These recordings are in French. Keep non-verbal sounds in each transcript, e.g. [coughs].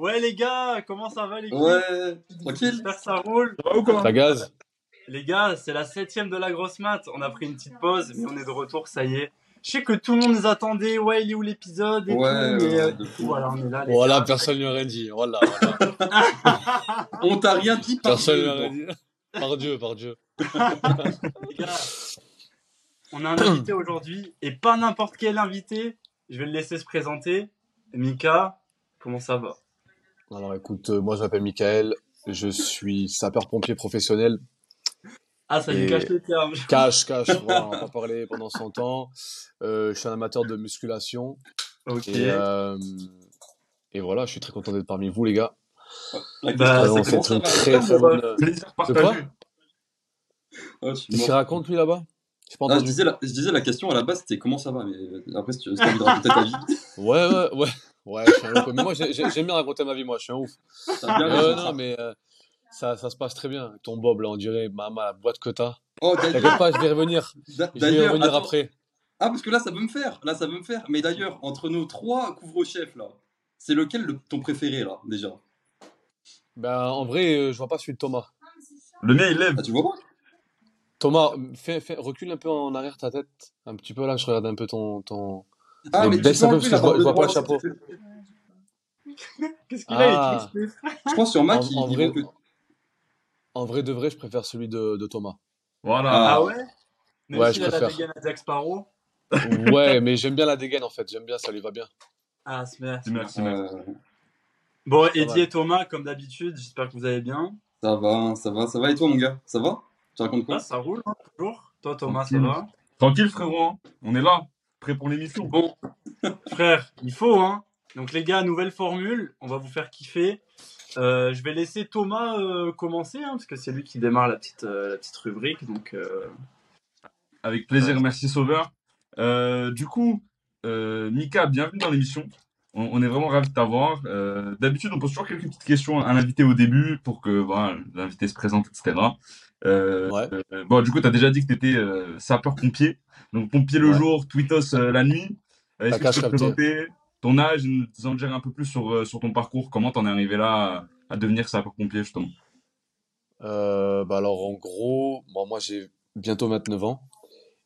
Ouais les gars, comment ça va les gars Ouais, tranquille. J'espère que ça roule. Ça va ou quoi Ça gaz Les gars, c'est la septième de la grosse mat. On a pris une petite pause, mais on est de retour, ça y est. Je sais que tout le monde nous attendait, ouais, il est où l'épisode et Ouais, tout, mais ouais, euh, fou. coup, voilà, on est là. Les Voilà, gars. personne ne lui a rien dit. Voilà, voilà. [laughs] On t'a rien dit par Personne ne lui a deux, rien dit. Par Dieu, par Dieu. [laughs] Les gars, on a un invité aujourd'hui, et pas n'importe quel invité. Je vais le laisser se présenter. Mika, comment ça va? Alors écoute, euh, moi je m'appelle Michael, je suis sapeur-pompier professionnel. Ah, ça lui cache les termes. [laughs] Cash, cash, voilà, on va pas parler pendant 100 ans. Euh, je suis un amateur de musculation. Ok. Et, euh, et voilà, je suis très content d'être parmi vous, les gars. Bah, c'est c'est ça une très très bonne. De quoi Qu'est-ce mort. qu'il raconte lui là-bas? Ah, je, disais la, je disais la question à la base, c'était comment ça va, mais après, si tu t'as envie de raconter ta vie, Ouais, ouais, ouais. Ouais, je suis un ouf. Mais moi, j'ai- j'ai- j'aime bien raconter ma vie, moi, je suis un ouf. Euh, non, mais euh, ça, ça se passe très bien. Ton Bob, là, on dirait, maman, la boîte que t'as. Oh, T'inquiète d'ailleurs, pas, je vais revenir. [laughs] Je vais revenir attends. après. Ah, parce que là, ça veut me faire. Là, ça veut me faire. Mais d'ailleurs, entre nos trois couvre-chefs, là, c'est lequel le- ton préféré, là, déjà? Ben, en vrai, euh, je vois pas celui de Thomas. Le mien, il lève. Ah, tu vois pas? Thomas, fais, fais, recule un peu en arrière ta tête. Un petit peu là, je regarde un peu ton. ton... Ah, Mais tu baisse un peu, enlever parce que je vois- je vois barbe pas le chapeau. Qu'est-ce qu'il a Ah. écrit Je pense sur Mac, En- il, en vrai- que- En vrai de vrai, je préfère celui de, de Thomas. Voilà. Ah. Ah ouais? Même Ouais, s'il je a la préfère. dégaine à Jack Sparrow. Ouais, mais j'aime bien la dégaine en fait. J'aime bien, ça lui va bien. Ah, c'est bien. Merci, merci. Euh, Bon. Eddie et Thomas, comme d'habitude, j'espère que vous allez bien. ça va, ça va, ça va. Et toi, mon gars? Ça va? Tu racontes quoi? Ah, ça roule, hein, toujours. Toi, Thomas, ça Tranquille. va? Tranquille, frérot. hein. On est là. Prêt pour l'émission? Bon, frère, il faut, hein. Donc, les gars, nouvelle formule. On va vous faire kiffer. Euh, je vais laisser Thomas euh, commencer, hein, parce que c'est lui qui démarre la petite, euh, la petite rubrique. Donc, Avec plaisir, merci Sauveur. Du coup, Mika, bienvenue dans l'émission. On, on est vraiment ravis de t'avoir. D'habitude, on pose toujours quelques petites questions à l'invité au début pour que voilà, l'invité se présente, etc. Euh, Ouais. euh, bon, du coup, tu as déjà dit que tu étais sapeur-pompier. Donc, pompier le Ouais. jour, tweetos euh, la nuit. Euh, Est-ce que tu peux te présenter ton âge, nous en dire un peu plus sur, euh, sur ton parcours, comment t'en es arrivé là à, à devenir sapeur-pompier, justement? Euh, bah alors en gros, bon, moi j'ai bientôt 29 ans.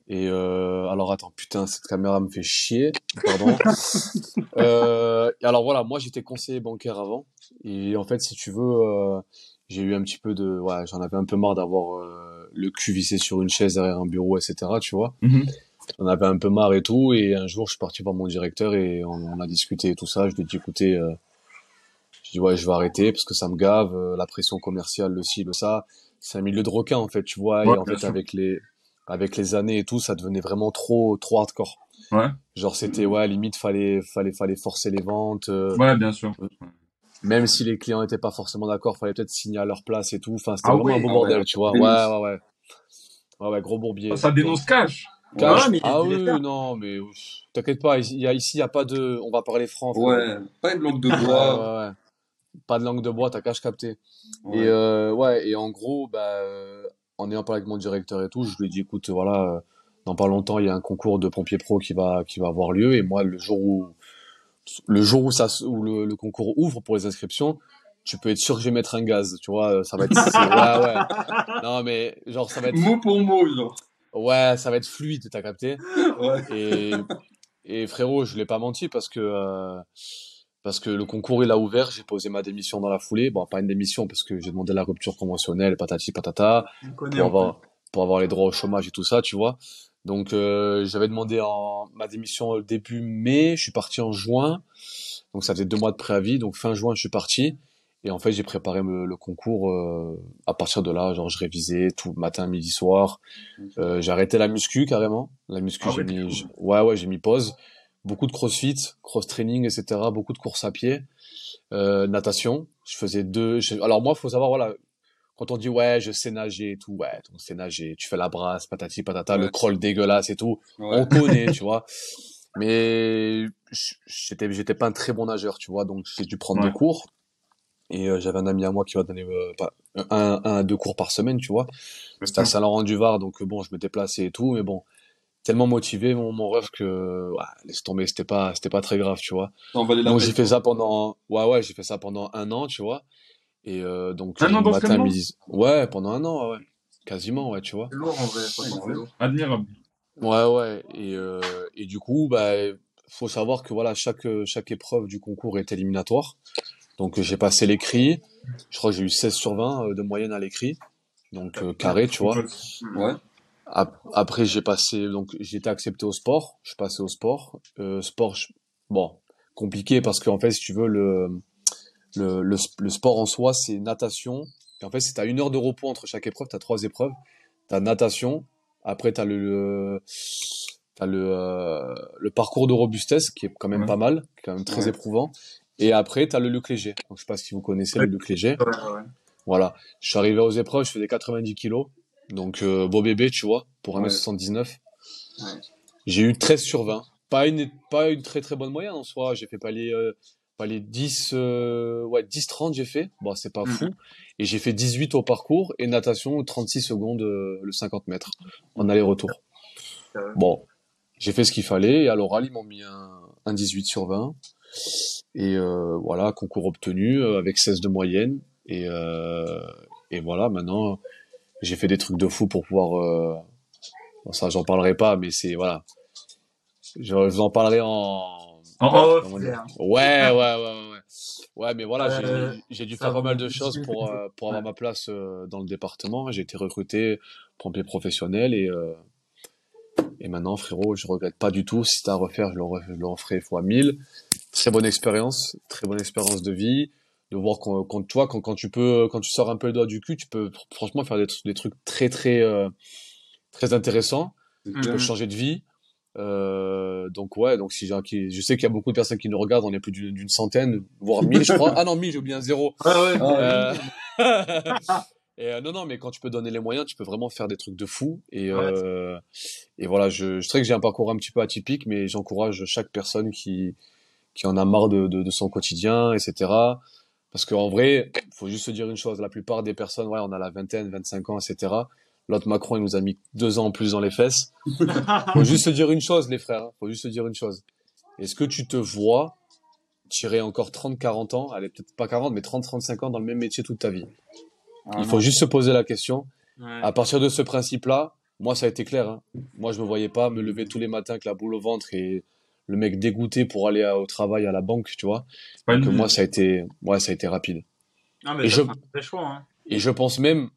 Et euh, alors attends, putain, cette caméra me fait chier. Pardon. [laughs] euh, alors voilà, moi j'étais conseiller bancaire avant. Et en fait, si tu veux, euh, j'ai eu un petit peu de, ouais, j'en avais un peu marre d'avoir euh, le cul vissé sur une chaise derrière un bureau, etc. Tu vois. Mhm. J'en avais un peu marre et tout. Et un jour, je suis parti voir mon directeur et on, on a discuté et tout ça. Je lui ai dit, écoutez, euh, je dis ouais, je vais arrêter parce que ça me gave, euh, la pression commerciale, le ci, le ça. C'est un milieu de requin en fait, tu vois. Ouais, et en fait, sûr. avec les avec les années et tout, ça devenait vraiment trop trop hardcore. Ouais, Genre c'était ouais, limite fallait fallait fallait forcer les ventes. euh, ouais, bien sûr. Même si les clients étaient pas forcément d'accord, fallait peut-être signer à leur place et tout. Enfin, c'était Ah vraiment un beau ah bordel, ouais. tu vois. Ouais, ouais, ouais. Ouais, ouais, gros bourbier. Ça dénonce cash. Cash. Ouais, mais ah oui, non, mais t'inquiète pas, ici, il y a, ici, il y a pas de, on va parler franc. Ouais, pas une langue de Ouais, bois. ouais, ouais. Pas de langue de bois, t'as cash capté. Ouais. Et euh, ouais, et en gros, bah, euh, en ayant parlé avec mon directeur et tout, je lui ai dit, écoute, voilà, euh, dans pas longtemps, il y a un concours de pompiers pro qui va, qui va avoir lieu. Et moi, le jour où, le jour où ça, où le, le concours ouvre pour les inscriptions, tu peux être sûr que je vais mettre un gaz, tu vois, ça va être, ouais, ouais. Non, mais, genre, ça va être, Mot pour mot, genre. ouais, ça va être fluide, t'as capté. Ouais. Et, et frérot, je l'ai pas menti parce que euh, parce que le concours il a ouvert, j'ai posé ma démission dans la foulée. Bon, pas une démission parce que j'ai demandé la rupture conventionnelle, patati patata, on pour avoir pour avoir les droits au chômage et tout ça, tu vois. Donc euh, j'avais demandé en ma démission au début mai, je suis parti en juin. Donc ça faisait deux mois de préavis, donc fin juin je suis parti. Et en fait j'ai préparé me- le concours euh, à partir de là, genre je révisais tout matin, midi, soir. Euh, j'ai arrêté la muscu carrément. La muscu, Ah j'ai mis, ouais, ouais, j'ai mis pause. Beaucoup de crossfit, cross training, etc. Beaucoup de courses à pied, euh, natation. Je faisais deux. je- Alors moi, faut savoir, voilà, quand on dit ouais, je sais nager et tout, ouais, on sait nager. Tu fais la brasse, patati patata, le crawl dégueulasse et tout. Ouais. On connaît, [laughs] tu vois. Mais j'étais, j'étais pas un très bon nageur, tu vois. Donc j'ai dû prendre Ouais. des cours. Et euh, j'avais un ami à moi qui m'a donné euh, un, un, deux cours par semaine, tu vois. C'était à Saint-Laurent-du-Var, donc euh, bon, je me déplaçais et tout, mais bon, tellement motivé, mon, mon ref, que, ouais, laisse tomber, c'était pas, c'était pas très grave, tu vois. Donc j'ai fait ça pendant, ouais, ouais, j'ai fait ça pendant un an, tu vois. Et euh, donc Un an le matin, midi, ouais, pendant un an, ouais, quasiment, ouais, tu vois. C'est lourd en vrai, Ouais, lourd. Admirable. Ouais, ouais. Et, euh, et du coup, bah, faut savoir que voilà, chaque, chaque épreuve du concours est éliminatoire. Donc, j'ai passé l'écrit. Je crois que j'ai eu 16 sur 20 euh, de moyenne à l'écrit. Donc, euh, carré, tu vois. Ouais. Après, j'ai passé, donc, j'ai été accepté au sport. Je suis passé au sport. Euh, sport, je- bon, compliqué parce qu'en fait, si tu veux, le, le, le, sp- le sport en soi, c'est natation. Et en fait, c'est à une heure de repos entre chaque épreuve. T'as trois épreuves. T'as natation. Après, t'as le, le, le, euh, le parcours de robustesse qui est quand même Ouais. pas mal, qui est quand même très Ouais. éprouvant. Et après, t'as le luc léger. Donc, je sais pas si vous connaissez le luc léger. Voilà. Je suis arrivé aux épreuves, je faisais 90 kilos. Donc, euh, beau bébé, tu vois, pour 1m79. Ouais. J'ai eu 13 sur 20. Pas une, pas une très très bonne moyenne en soi. J'ai fait pas les, euh, pas les 10, euh, ouais, 10, 30 j'ai fait. Bon, c'est pas Mhm. fou. Et j'ai fait 18 au parcours et natation 36 secondes euh, le 50 mètres en aller-retour. Ouais. Bon, j'ai fait ce qu'il fallait et à l'oral, ils m'ont mis un, un 18 sur 20. Et euh, voilà, concours obtenu euh, avec 16 de moyenne. Et, euh, et voilà, maintenant, j'ai fait des trucs de fou pour pouvoir. Euh... Bon, ça, j'en parlerai pas, mais c'est voilà. Je, je vous en parlerai en. En off. Oh. Ouais, ouais, ouais, ouais, ouais. Ouais, mais voilà, j'ai- Euh, j'ai dû faire pas mal de choses pour euh, pour avoir Ouais. ma place euh, dans le département. J'ai été recruté pompier professionnel et euh, et maintenant, frérot, je regrette pas du tout. Si c'était à refaire, je le, re- je le referai fois 1000. Très bonne expérience, très bonne expérience de vie. De voir quand, quand toi, quand, quand tu peux, quand tu sors un peu le doigt du cul, tu peux fr- franchement faire des, des trucs très, très, euh, très intéressants. Mhm. Tu peux changer de vie. Euh, donc ouais, donc si j'ai qui, je sais qu'il y a beaucoup de personnes qui nous regardent, on est plus d'une centaine, voire mille, je crois. [laughs] Ah non, mille, j'ai oublié un zéro. Ouais, ouais. Ah, Euh, [laughs] et euh, non, non, mais quand tu peux donner les moyens, tu peux vraiment faire des trucs de fou. Et, Ouais. euh, et voilà, je, je sais que j'ai un parcours un petit peu atypique, mais j'encourage chaque personne qui, qui en a marre de, de, de son quotidien, etc. Parce qu'en vrai, faut juste se dire une chose, la plupart des personnes, ouais, on a la vingtaine, 25 ans, etc. L'autre Macron, il nous a mis deux ans en plus dans les fesses. [laughs] Faut juste se dire une chose, les frères. hein. Faut juste se dire une chose. Est-ce que tu te vois tirer encore 30, 40 ans, allez, peut-être pas 40, mais 30, 35 ans dans le même métier toute ta vie? Ah, Il non. faut juste se poser la question. Ouais. À partir de ce principe-là, moi, ça a été clair. hein. Moi, je me voyais pas me lever tous les matins avec la boule au ventre et le mec dégoûté pour aller à- au travail à la banque, tu vois. Pas Donc, moi, ça a été, ouais, ça a été rapide. Non, mais Et je- choix. Hein. Et je pense même,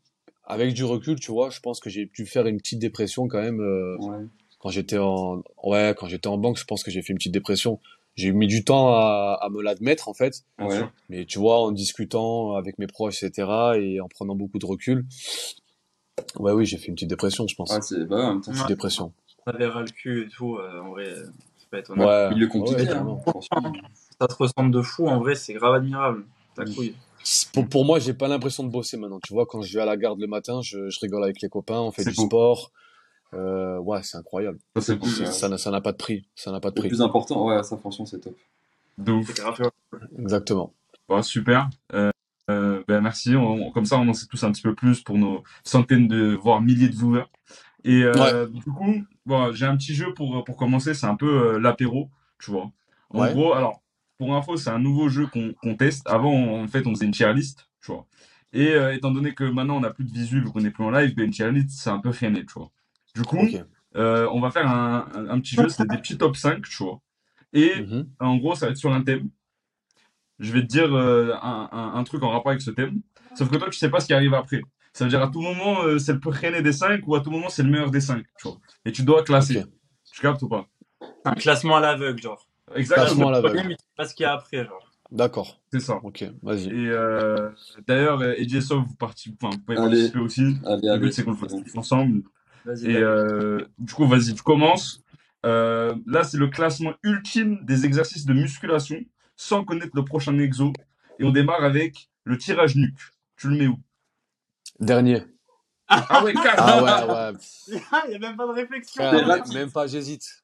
avec du recul, tu vois, je pense que j'ai pu faire une petite dépression quand même euh, Ouais. quand j'étais en, ouais, quand j'étais en banque. Je pense que j'ai fait une petite dépression. J'ai mis du temps à, à me l'admettre en fait. Ouais. Mais tu vois, en discutant avec mes proches, etc., et en prenant beaucoup de recul, ouais, oui, j'ai fait une petite dépression, je pense. Ouais, c'est, bah, temps, Petite Ouais. dépression. Ça verra le cul et tout. euh, en vrai, euh, c'est pas étonnant. Ouais. milieu compliqué, Ouais, hein. Ça te ressemble de fou. En vrai, c'est grave admirable. Ta Mm. couille. Pour, pour moi, j'ai pas l'impression de bosser maintenant. Tu vois, quand je vais à la garde le matin, je, je rigole avec les copains, on fait du beau. sport. Euh, ouais, c'est incroyable. Ça, c'est cool. Ouais. C'est- Ça n'a- ça n'a pas de prix. Ça n'a pas de Le prix. plus important, ouais, ça, franchement, c'est top. De ouf. Exactement. Bon, super. Euh, euh, ben merci. On- on- comme ça, on en sait tous un petit peu plus pour nos centaines de, voire milliers de viewers. Et euh, du coup, bon, j'ai un petit jeu pour, pour commencer. C'est un peu euh, l'apéro, tu vois. En Ouais. gros, alors, pour info, c'est un nouveau jeu qu'on teste. Avant, on- en fait, on faisait une tier list, tu vois. Et euh, étant donné que maintenant, on n'a plus de visu, vu qu'on n'est plus en live, ben, une tier list, c'est un peu freiné, tu vois. Du coup, euh, on va faire un, un, un petit jeu. C'est des petits top 5, tu vois. Et Mhm. en gros, ça va être sur un thème. Je vais te dire euh, un, un, un truc en rapport avec ce thème. Sauf que toi, tu sais pas ce qui arrive après. Ça veut dire à tout moment, euh, c'est le plus des 5 ou à tout moment, c'est le meilleur des 5. Tu vois. Et tu dois classer. Tu captes ou pas? Un classement à l'aveugle, genre. Exactement. Sais pas ce qu'il y a après, genre. D'accord. C'est ça. Ok, vas-y. Et euh, d'ailleurs, euh, et Sof, vous, participez, enfin, vous pouvez Allez. participer aussi. Allez, Le but, c'est qu'on le fasse tous ensemble. Vas-y. Et vas-y. euh, du coup, vas-y, tu commences. Euh, là, c'est le classement ultime des exercices de musculation sans connaître le prochain exo. Et on démarre avec le tirage nuque. Tu le mets où? Dernier. Ah ouais, [laughs] carrément. Ah ouais, ouais. [laughs] Il y a même pas de réflexion. Même pas, j'hésite.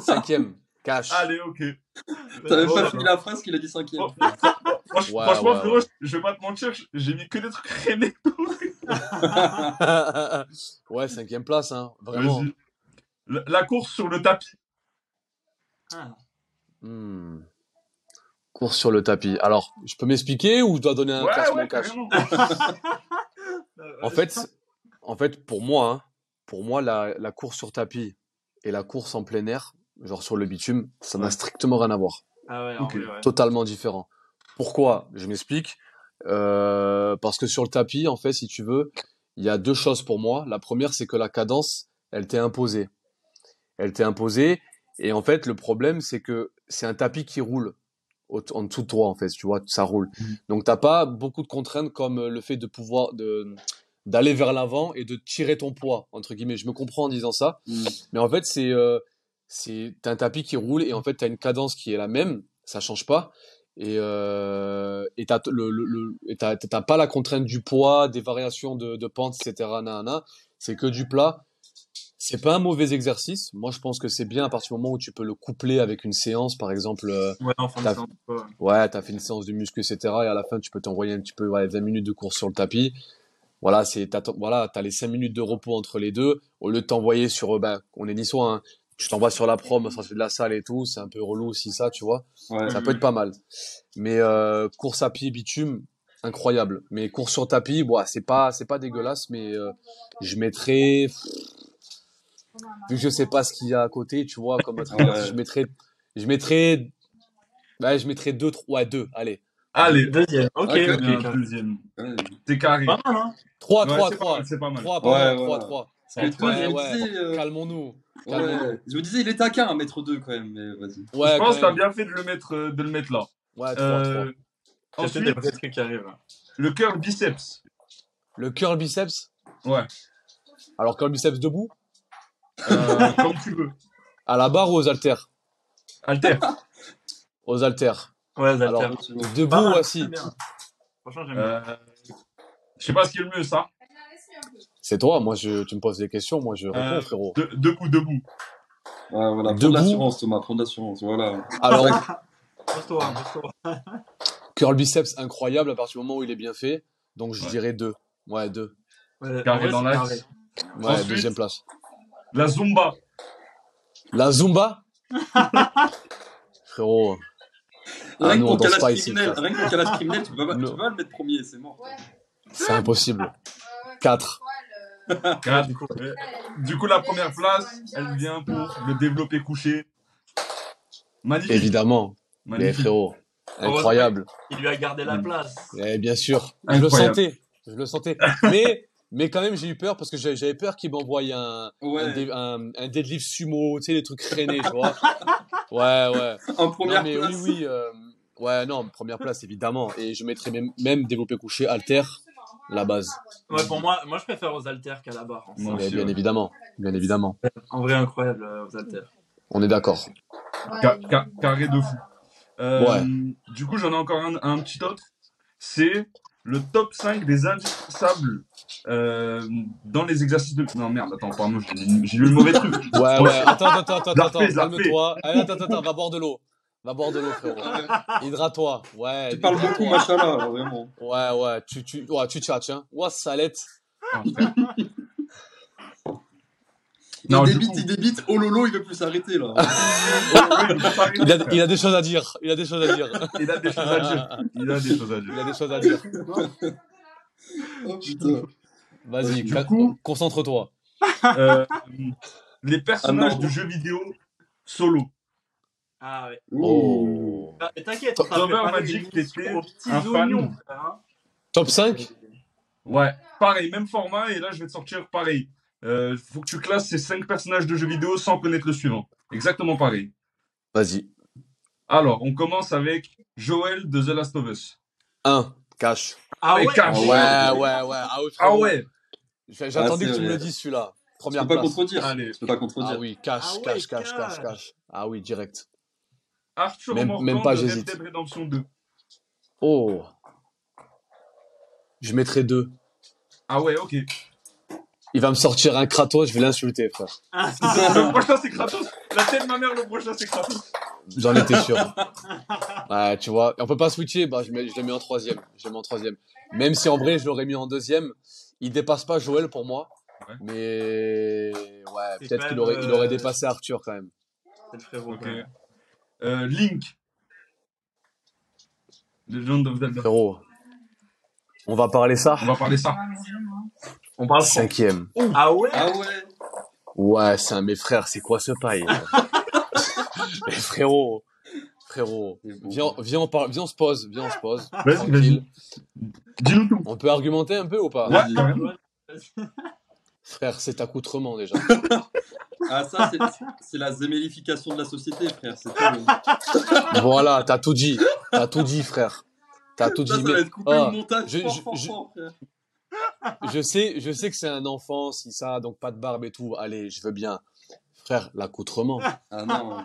Cinquième. Cash. Allez, ok. [laughs] T'as même Bon, pas fini la phrase qu'il a dit cinquième. Ouais, franchement, ouais, frérot, ouais. je vais pas te mentir, j'ai mis que des trucs traînés. [laughs] ouais, cinquième place, hein. Vraiment. La, la course sur le tapis. Ah. Hmm. Course sur le tapis. Alors, je peux m'expliquer ou je dois donner un Ouais, classement ouais, cash? [laughs] En fait, en fait, pour moi, hein, pour moi, la, la course sur tapis et la course en plein air, genre sur le bitume, ça n'a Ouais. strictement rien à voir. Ah ouais. Totalement différent. Pourquoi? Je m'explique. Euh, parce que sur le tapis, en fait, si tu veux, il y a deux choses pour moi. La première, c'est que la cadence, elle t'est imposée. Elle t'est imposée. Et en fait, le problème, c'est que c'est un tapis qui roule en dessous de toi, en fait. Tu vois, ça roule. Mhm. Donc, t'as pas beaucoup de contraintes comme le fait de pouvoir de d'aller vers l'avant et de tirer ton poids entre guillemets. Je me comprends en disant ça, Mm. mais en fait, c'est euh, c'est t'as un tapis qui roule et en fait t'as une cadence qui est la même, ça change pas et euh, et t'as le, le, le- et t'as t'as pas la contrainte du poids, des variations de, de pente, etc. C'est que du plat. C'est pas un mauvais exercice. Moi, je pense que c'est bien à partir du moment où tu peux le coupler avec une séance, par exemple. euh, Ouais, en fin de T'as- séance, ouais. Ouais, t'as fait une séance de muscu, etc. Et à la fin, tu peux t'envoyer un petit peu, ouais, 20 minutes de course sur le tapis. Voilà, c'est, t'as, voilà, t'as les 5 minutes de repos entre les deux. Au lieu de t'envoyer sur, euh, ben, on est niçois, hein. Tu t'envoies sur la prom, fait de la salle et tout. C'est un peu relou aussi, ça, tu vois. Ouais. Ça peut être pas mal. Mais, euh, course à pied, bitume, incroyable. Mais course sur tapis, ouais, c'est pas, c'est pas dégueulasse, mais, euh, je mettrais, vu que je sais pas ce qu'il y a à côté, tu vois, comme Ouais. je mettrais, je mettrais, ouais, je mettrais deux, trois, ouais, deux, allez. Allez, Deuxième. Ok, Ok, ok. un ok. deuxième. C'est carré. Pas mal, hein 3, Ouais, 3, c'est pas 3. mal, C'est pas mal. 3, Ouais, pardon, 3, voilà. 3. Ouais, je me ouais. disais, euh, Calmons-nous. ouais, calmons-nous. je me disais, il est taquin à mettre deux quand même, mais vas-y. Ouais, je pense que t'as bien fait de le mettre, euh, de le mettre là. Ouais, 3, Euh, 3. Il y a peut-être des ensuite, vrais trucs qui arrivent. le cœur biceps. Le curl biceps? Ouais. Alors, curl biceps debout? Euh, [laughs] comme tu veux. À la barre ou aux haltères? Alter. [laughs] Aux haltères. Ouais, Zalter. Alors, debout ou assis? très bien. Franchement, j'aime bien. Euh, je sais pas ce qui est le mieux, ça. C'est toi, moi, je, tu me poses des questions, moi, je réponds, Euh, frérot. De- debout, debout. Ouais, voilà. Prends Debout. de l'assurance, Thomas, prends de l'assurance, voilà. Alors, Pose-toi, pose-toi. [laughs] curl biceps incroyable à partir du moment où il est bien fait. Donc, je Ouais. dirais 2. Ouais, 2. Ouais, Carré dans l'axe. carré. Ouais, Ensuite. deuxième place. La zumba. La Zumba? [laughs] Frérot. Ah, Rien que nous, pour on danse calage pas ici, criminel, frère. rien que pour calage criminel, tu peux pas, tu Non. [laughs] peux pas le mettre premier, c'est mort. C'est impossible. 4. Quatre. Du coup, ouais. Du coup, la première place, elle vient pour le développé couché. Magnifique. Évidemment. Mais Magnifique. frérot. Incroyable. il lui a gardé la place. Eh, bien sûr. Je le sentais. Je le sentais. Mais, mais quand même, j'ai eu peur parce que j'avais peur qu'il m'envoie un, un, Ouais, dé- un, un deadlift sumo, tu sais, les trucs freinés, tu vois. [laughs] Ouais, ouais. en Non, première mais place. oui, oui. euh, ouais, non, première place, évidemment. Et je mettrais même, même développé couché, alter, la base. Ouais, pour moi, moi je préfère aux haltères qu'à la barre. en aussi, bien ouais. évidemment. Bien évidemment. En vrai, incroyable euh, aux haltères. On est d'accord. Ca- ca- carré de fou. Euh, Ouais. Du coup, j'en ai encore un, un petit autre. C'est le top 5 des indispensables euh, dans les exercices de. Non, merde, attends, pardon, j'ai lu le mauvais truc. Ouais, ouais. Attends, attends, attends, [laughs] attends, calme-toi. Allez, attends, attends, attends, va boire de l'eau. Va boire de l'eau, frérot. [laughs] Hydrate-toi. Ouais. Tu parles beaucoup, machallah, vraiment. Ouais, ouais. Tu, tu, ouais, tu tchatches, hein. Ouah, salette. [laughs] Il débite, coup- il débite, oh lolo, il veut plus s'arrêter là. [laughs] Il a, il a des choses à dire. Il a des choses à dire. Il a des choses à dire. Il a des choses à Il dire. a des choses à dire. Oh putain. Vas-y, Du ca- coup- concentre-toi. Euh, les personnages Ah, de jeux vidéo solo. Ah ouais. Oh. Ah, T'inquiète, on Clover préparé Magic, une émission t'étais aux petits un fan. hein. Top 5 Ouais, pareil, même format, et là je vais te sortir pareil. Euh, faut que tu classes ces 5 personnages de jeux vidéo sans connaître le suivant. Exactement pareil. Vas-y. Alors, on commence avec Joël de The Last of Us. 1. Cash. Ah ouais cache. Ouais, ouais, ouais. Ah, ouais, Ah ouais J'ai- J'attendais Ah, que tu me le dises celui-là. Je Première peux pas place. contredire. Allez. Je peux pas contredire. Ah oui, cash, Ah ouais, cash, cash, cash. cash, cash. Ah oui, direct. Arthur Même- Morgan même pas, de Red j'hésite. Dead Redemption 2. Oh. Je mettrai 2. Ah ouais, ok. Il va me sortir un Kratos, je vais l'insulter, frère. [laughs] le prochain c'est Kratos. La tête de ma mère, le prochain c'est Kratos. J'en étais sûr. Ouais, [laughs] tu vois. Et on peut pas switcher, bah, je, mets, je le mets en troisième. Je le mets en troisième. Même si en vrai, je l'aurais mis en deuxième. Il dépasse pas Joël pour moi. Mais ouais, peut-être qu'il aurait, il euh, aurait dépassé Arthur quand même. C'est le frérot. Ok. Euh, Link. Legend of Zelda. Frérot, on va parler ça. On va parler ça. On parle Cinquième. Ah ouais Ah ouais Ouais, c'est un mes frères, c'est quoi ce paille [laughs] Mais frérot, frérot, viens, viens, on parle, viens, on se pose, viens, on se pose. Vas-y, tranquille. Dis-nous tout. On peut argumenter un peu ou pas Ouais. Frère, c'est accoutrement déjà. [laughs] Ah ça, c'est- la zémélification de la société, frère. Tout. voilà, t'as tout dit. T'as tout dit, frère. T'as tout Ça, dit. ça mais- va être coupé Ah, au montage. je- fort, je- fort, je- fort, frère. Je sais, je sais que c'est un enfant, si ça, donc pas de barbe et tout. Allez, je veux bien. Frère, l'accoutrement. Ah non.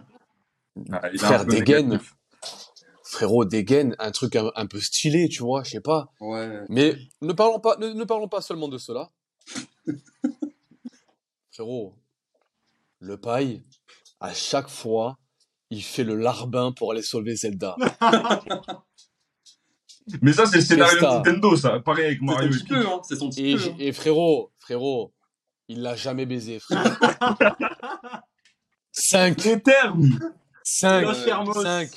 Ah, il a Frère, dégaine. négatif. Frérot, dégaine, un truc un, un peu stylé, tu vois, je sais pas. Ouais. Mais ne parlons pas, ne, ne parlons pas seulement de cela. [laughs] Frérot, le paille, à chaque fois, il fait le larbin pour aller sauver Zelda. [laughs] Mais ça, c'est le scénario de Fiesta. Nintendo, ça. Pareil avec C'est Mario son et petit Peach. peu, hein. C'est son petit Et, peu. hein. et frérot, frérot, il l'a jamais baisé, frère. 5, [laughs] Les termes 5, Los Hermos. 5,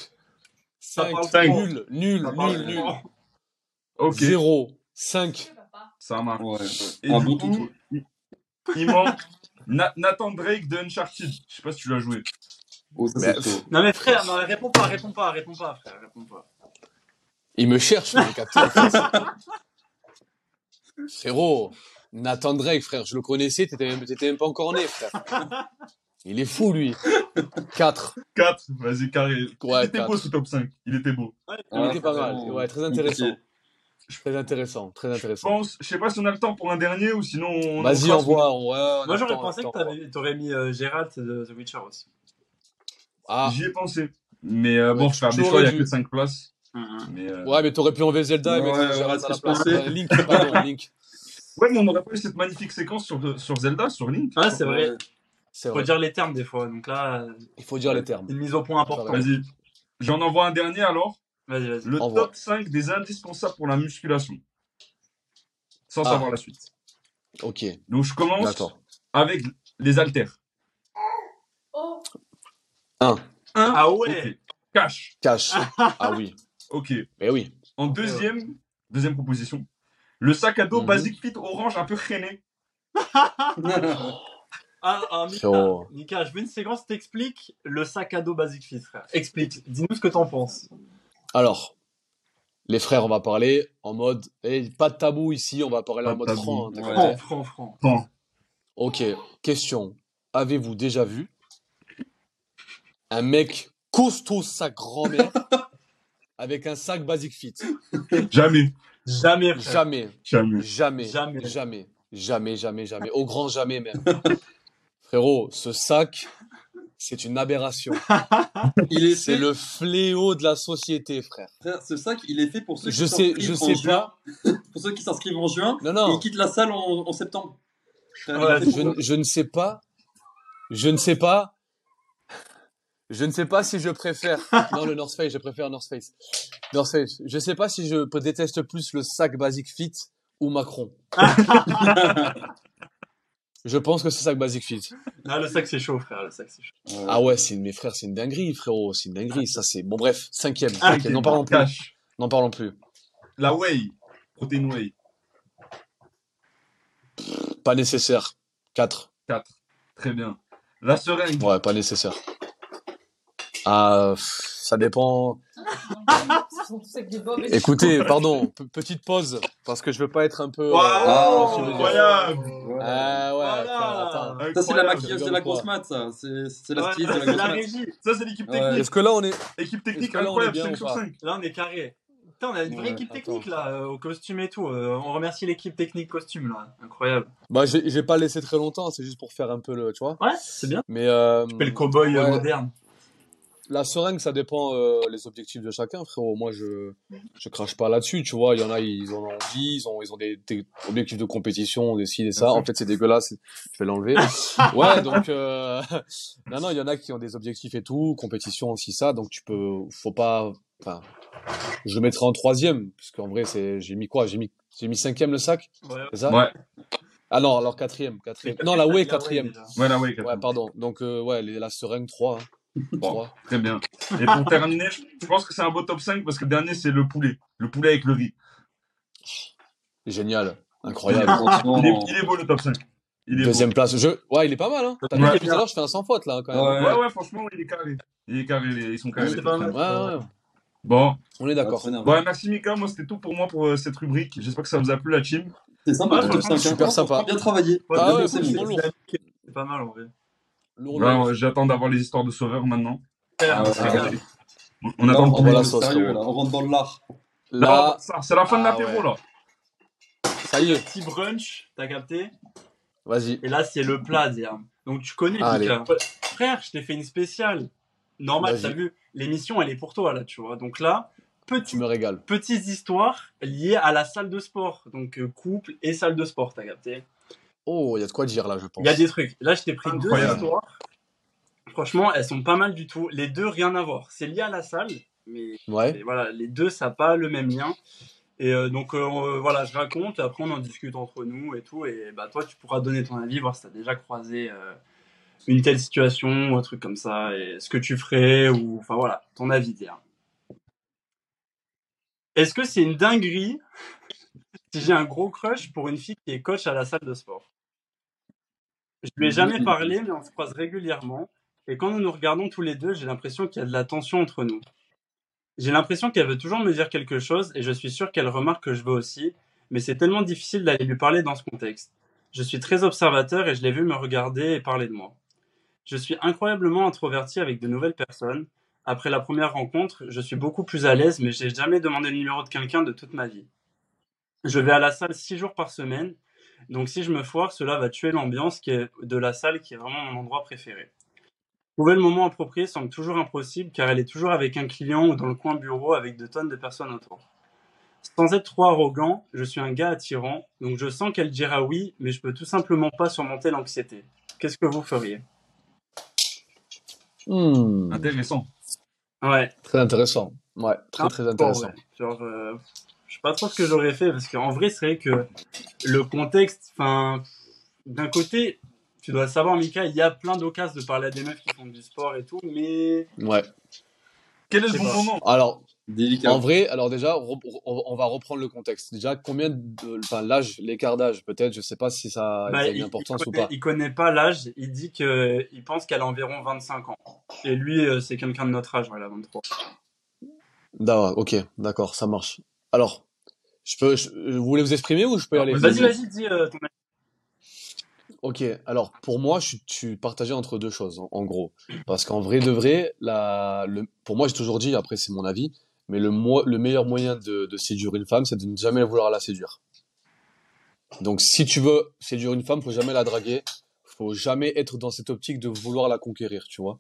Ça 5, parle Cinq. trop. nul, nul, Ça nul, nul. Ok, 0, 5. Ça marche. Ouais. Et du bon coup, il, manque Na- Nathan Drake de Uncharted. Je sais pas si tu l'as joué. Oh, ça, Mais-. Non mais frère, non, réponds pas, réponds pas, réponds pas, frère, réponds pas. Il me cherche, le [laughs] capteur. Frérot, Nathan Drake, frère, je le connaissais, t'étais même, t'étais même pas encore né, frère. Il est fou, lui. 4. 4, vas-y, carré. Ouais, il était beau ce top 5. Il était beau. Il Ah, était pas mal. Ouais, très intéressant. Très intéressant, très Je intéressant. pense, je sais pas si on a le temps pour un dernier ou sinon on. Vas-y, on on ouais, Moi j'aurais pensé que t'aurais mis euh, Gérald de The Witcher aussi. Ah, J'y ai pensé. Mais euh, bon, je fais des choix, il y a que dû. 5 places. Mais, euh, ouais, mais t'aurais pu enlever Zelda et Ouais, mettre ouais, Gérald c'est à la je place. Euh, Link, pardon, [laughs] Link. Ouais, mais on n'aurait pas eu cette magnifique séquence sur, sur Zelda, sur Link. Ah c'est vrai. C'est faut vrai. dire les termes des fois, donc là, euh, Il faut dire les termes. une mise au point importante. Vas-y. J'en envoie un dernier alors. Vas-y, vas-y. Le Envoie. top 5 des indispensables pour la musculation. Sans Ah. savoir la suite. Ok, Donc je commence d'accord. avec les haltères. Ah Ok. ouais Cash. Cash. Ah oui. Ok. Eh oui. En deuxième, deuxième proposition, le sac à dos Mhm. Basic Fit orange un peu rené. [laughs] Ah, ah Mika, Frérot. Mika, je veux une séquence t'explique le sac à dos Basic Fit, frère. Explique, dis-nous ce que t'en penses. Alors, les frères, on va parler en mode. eh, pas de tabou ici, on va parler Pas en de mode franc. hein, Ouais. Franc, franc, franc. Bon. Ok, question. Avez-vous déjà vu un mec costaud sa grand-mère [laughs] avec un sac Basic Fit? Jamais. Jamais, frère. Jamais, Jamais. jamais, Jamais. jamais, jamais, jamais, jamais, au grand jamais même. Frérot, ce sac, c'est une aberration. [laughs] Il est C'est le fléau de la société, frère. frère, ce sac, il est fait pour ceux qui Je sais, je s'inscrivent en sais juin. pas. [laughs] Pour ceux qui s'inscrivent en juin, Non, et non, ils quittent la salle en, en septembre. Frère, Ouais, je, ne- je ne sais pas. Je ne sais pas. Je ne sais pas si je préfère. [laughs] Non, le North Face, je préfère North Face. North Face. Je sais pas si je déteste plus le sac Basic Fit ou Macron. Je pense que c'est sac Basic Fit. Ah, le sac c'est chaud, frère, le sac c'est chaud. ça. Ouais. Ah ouais, c'est mes frères, c'est une dinguerie, frérot, c'est une dinguerie. Ça c'est bon. Bref, cinquième. Ah, cinquième. N'en parlons plus. N'en parlons plus. La whey. Protein whey. Pas nécessaire. 4 4. Très bien. La seringue. Ouais, pas nécessaire. Ah, ça dépend. Écoutez, pardon, pe- petite pause, parce que je veux pas être un peu. Ah, veux dire. incroyable. Ah ouais, Voilà. attends. Ça, c'est la maquilleuse de la grosse mat, ça. C'est la Ouais, styliste ça, de c'est la la grosse mat. Ça, c'est l'équipe Ouais. technique. Est-ce que là on est. Équipe technique Est-ce que là, on est incroyable, bien 5 ou sur pas 5. Là, on est carré. Putain, on a une vraie Ouais, équipe attends. technique là, euh, au costume et tout. Euh, on remercie l'équipe technique costume là. Incroyable. Bah, j'ai pas laissé très longtemps, c'est juste pour faire un peu le. Tu vois Ouais, c'est bien. Mais. Euh, Tu fais le cowboy euh, ouais. moderne. La seringue, ça dépend euh, les objectifs de chacun, frérot. Moi, je je crache pas là-dessus, tu vois. Il y en a, ils en ont envie, ils ont ils ont des, des objectifs de compétition, des ci, des ça. En fait, c'est dégueulasse. Je vais l'enlever. [laughs] ouais, donc euh... [laughs] non, non, il y en a qui ont des objectifs et tout, compétition aussi ça. Donc tu peux, faut pas. Enfin, je le mettrai en troisième, parce qu'en vrai, c'est j'ai mis quoi? J'ai mis j'ai mis cinquième le sac, Ouais. c'est ça? Ouais. Ah non, alors quatrième, quatrième. Non, la Way, quatrième. ouais, Ouais, quatrième. pardon. Donc, euh, ouais, les- la seringue, 3. Hein. Bon, très bien. Et pour [laughs] terminer, je pense que c'est un beau top 5 parce que le dernier, c'est le poulet. Le poulet avec le riz. Génial. Incroyable. Franchement, Il est, il est beau le top 5. Il est Deuxième place. Je... Ouais, il est pas mal, hein. T'as vu, Ouais. depuis tout à l'heure, je fais un sans faute, là, quand même. beau. Ouais. Ouais, ouais, franchement, il est carré. Il est carré, les- ils sont carrés. C'est les pas top mal. 5. Ouais, ouais. Bon, On est d'accord. Bon, merci Mika. Moi, c'était tout pour moi pour euh, cette rubrique. J'espère que ça vous a plu, la team. C'est sympa, Ouais, le top franchement, 5. super sympa. Bien travaillé. Ouais, Ah ouais, lourd. C'est pas mal en vrai. Lourd, Là, euh, J'attends d'avoir les histoires de sauveurs maintenant. Ah régalé. On, attend on va la rentre sauce, sérieux. On rentre dans l'art. Là, C'est la fin de Ah l'apéro, ouais. là. ça y est. Petit brunch, t'as capté? Vas-y. Et là, c'est le plat, Zerm. Donc tu connais. Mika. Frère, je t'ai fait une spéciale. Normal, t'as vu, l'émission, elle est pour toi, là, tu vois. Donc là, petit, me petites histoires liées à la salle de sport. Donc euh, couple et salle de sport, t'as capté? Oh, il y a de quoi dire, là, je pense. Il y a des trucs. Là, je t'ai pris deux histoires. Franchement, elles sont pas mal du tout. Les deux, rien à voir. C'est lié à la salle, mais Ouais. voilà, les deux, ça n'a pas le même lien. Et euh, donc, euh, on- voilà, je raconte, et après, on en discute entre nous et tout. Et bah, toi, tu pourras donner ton avis, voir si tu as déjà croisé euh, une telle situation ou un truc comme ça, et ce que tu ferais, ou enfin voilà, ton avis, dire. Est-ce que c'est une dinguerie si j'ai un gros crush pour une fille qui est coach à la salle de sport Je lui ai jamais parlé, mais on se croise régulièrement. Et quand nous nous regardons tous les deux, j'ai l'impression qu'il y a de la tension entre nous. J'ai l'impression qu'elle veut toujours me dire quelque chose et je suis sûr qu'elle remarque que je veux aussi, mais c'est tellement difficile d'aller lui parler dans ce contexte. Je suis très observateur et je l'ai vu me regarder et parler de moi. Je suis incroyablement introverti avec de nouvelles personnes. Après la première rencontre, je suis beaucoup plus à l'aise, mais j'ai jamais demandé le numéro de quelqu'un de toute ma vie. Je vais à la salle six jours par semaine, donc si je me foire, cela va tuer l'ambiance qui est de la salle qui est vraiment mon endroit préféré. Trouver le moment approprié semble toujours impossible car elle est toujours avec un client ou dans le coin bureau avec de tonnes de personnes autour. Sans être trop arrogant, je suis un gars attirant, donc je sens qu'elle dira oui, mais je peux tout simplement pas surmonter l'anxiété. Qu'est-ce que vous feriez? Hmm, Intéressant. Ouais, Très intéressant. Ouais, très, Ah, très bon, intéressant. ouais. Genre, euh, je sais pas trop ce que j'aurais fait parce qu'en vrai, c'est vrai que le contexte, enfin, d'un côté, tu dois savoir, Mika, il y a plein d'occasions de parler à des meufs qui font du sport et tout, mais Ouais. Quel est le bon pas. moment? Alors, délicat. En vrai, alors déjà, on va reprendre le contexte. Déjà, combien de, enfin, l'âge, l'écart d'âge, peut-être, je sais pas si ça bah, a il, une importance ou pas. il connaît pas l'âge. Il dit que il pense qu'elle a environ 25 ans. Et lui, euh, c'est quelqu'un de notre âge, voilà, 23. D'accord, ok, d'accord, ça marche. Alors, je peux, je- vous voulez vous exprimer ou je peux y aller? Vas-y, vas-y, dis euh, ton. Ok, alors pour moi, je suis, je suis partagé entre deux choses, en, en gros. Parce qu'en vrai de vrai, la, le, pour moi, j'ai toujours dit, après c'est mon avis, mais le, mo- le meilleur moyen de, de séduire une femme, c'est de ne jamais vouloir la séduire. Donc si tu veux séduire une femme, faut jamais la draguer, faut jamais être dans cette optique de vouloir la conquérir, tu vois.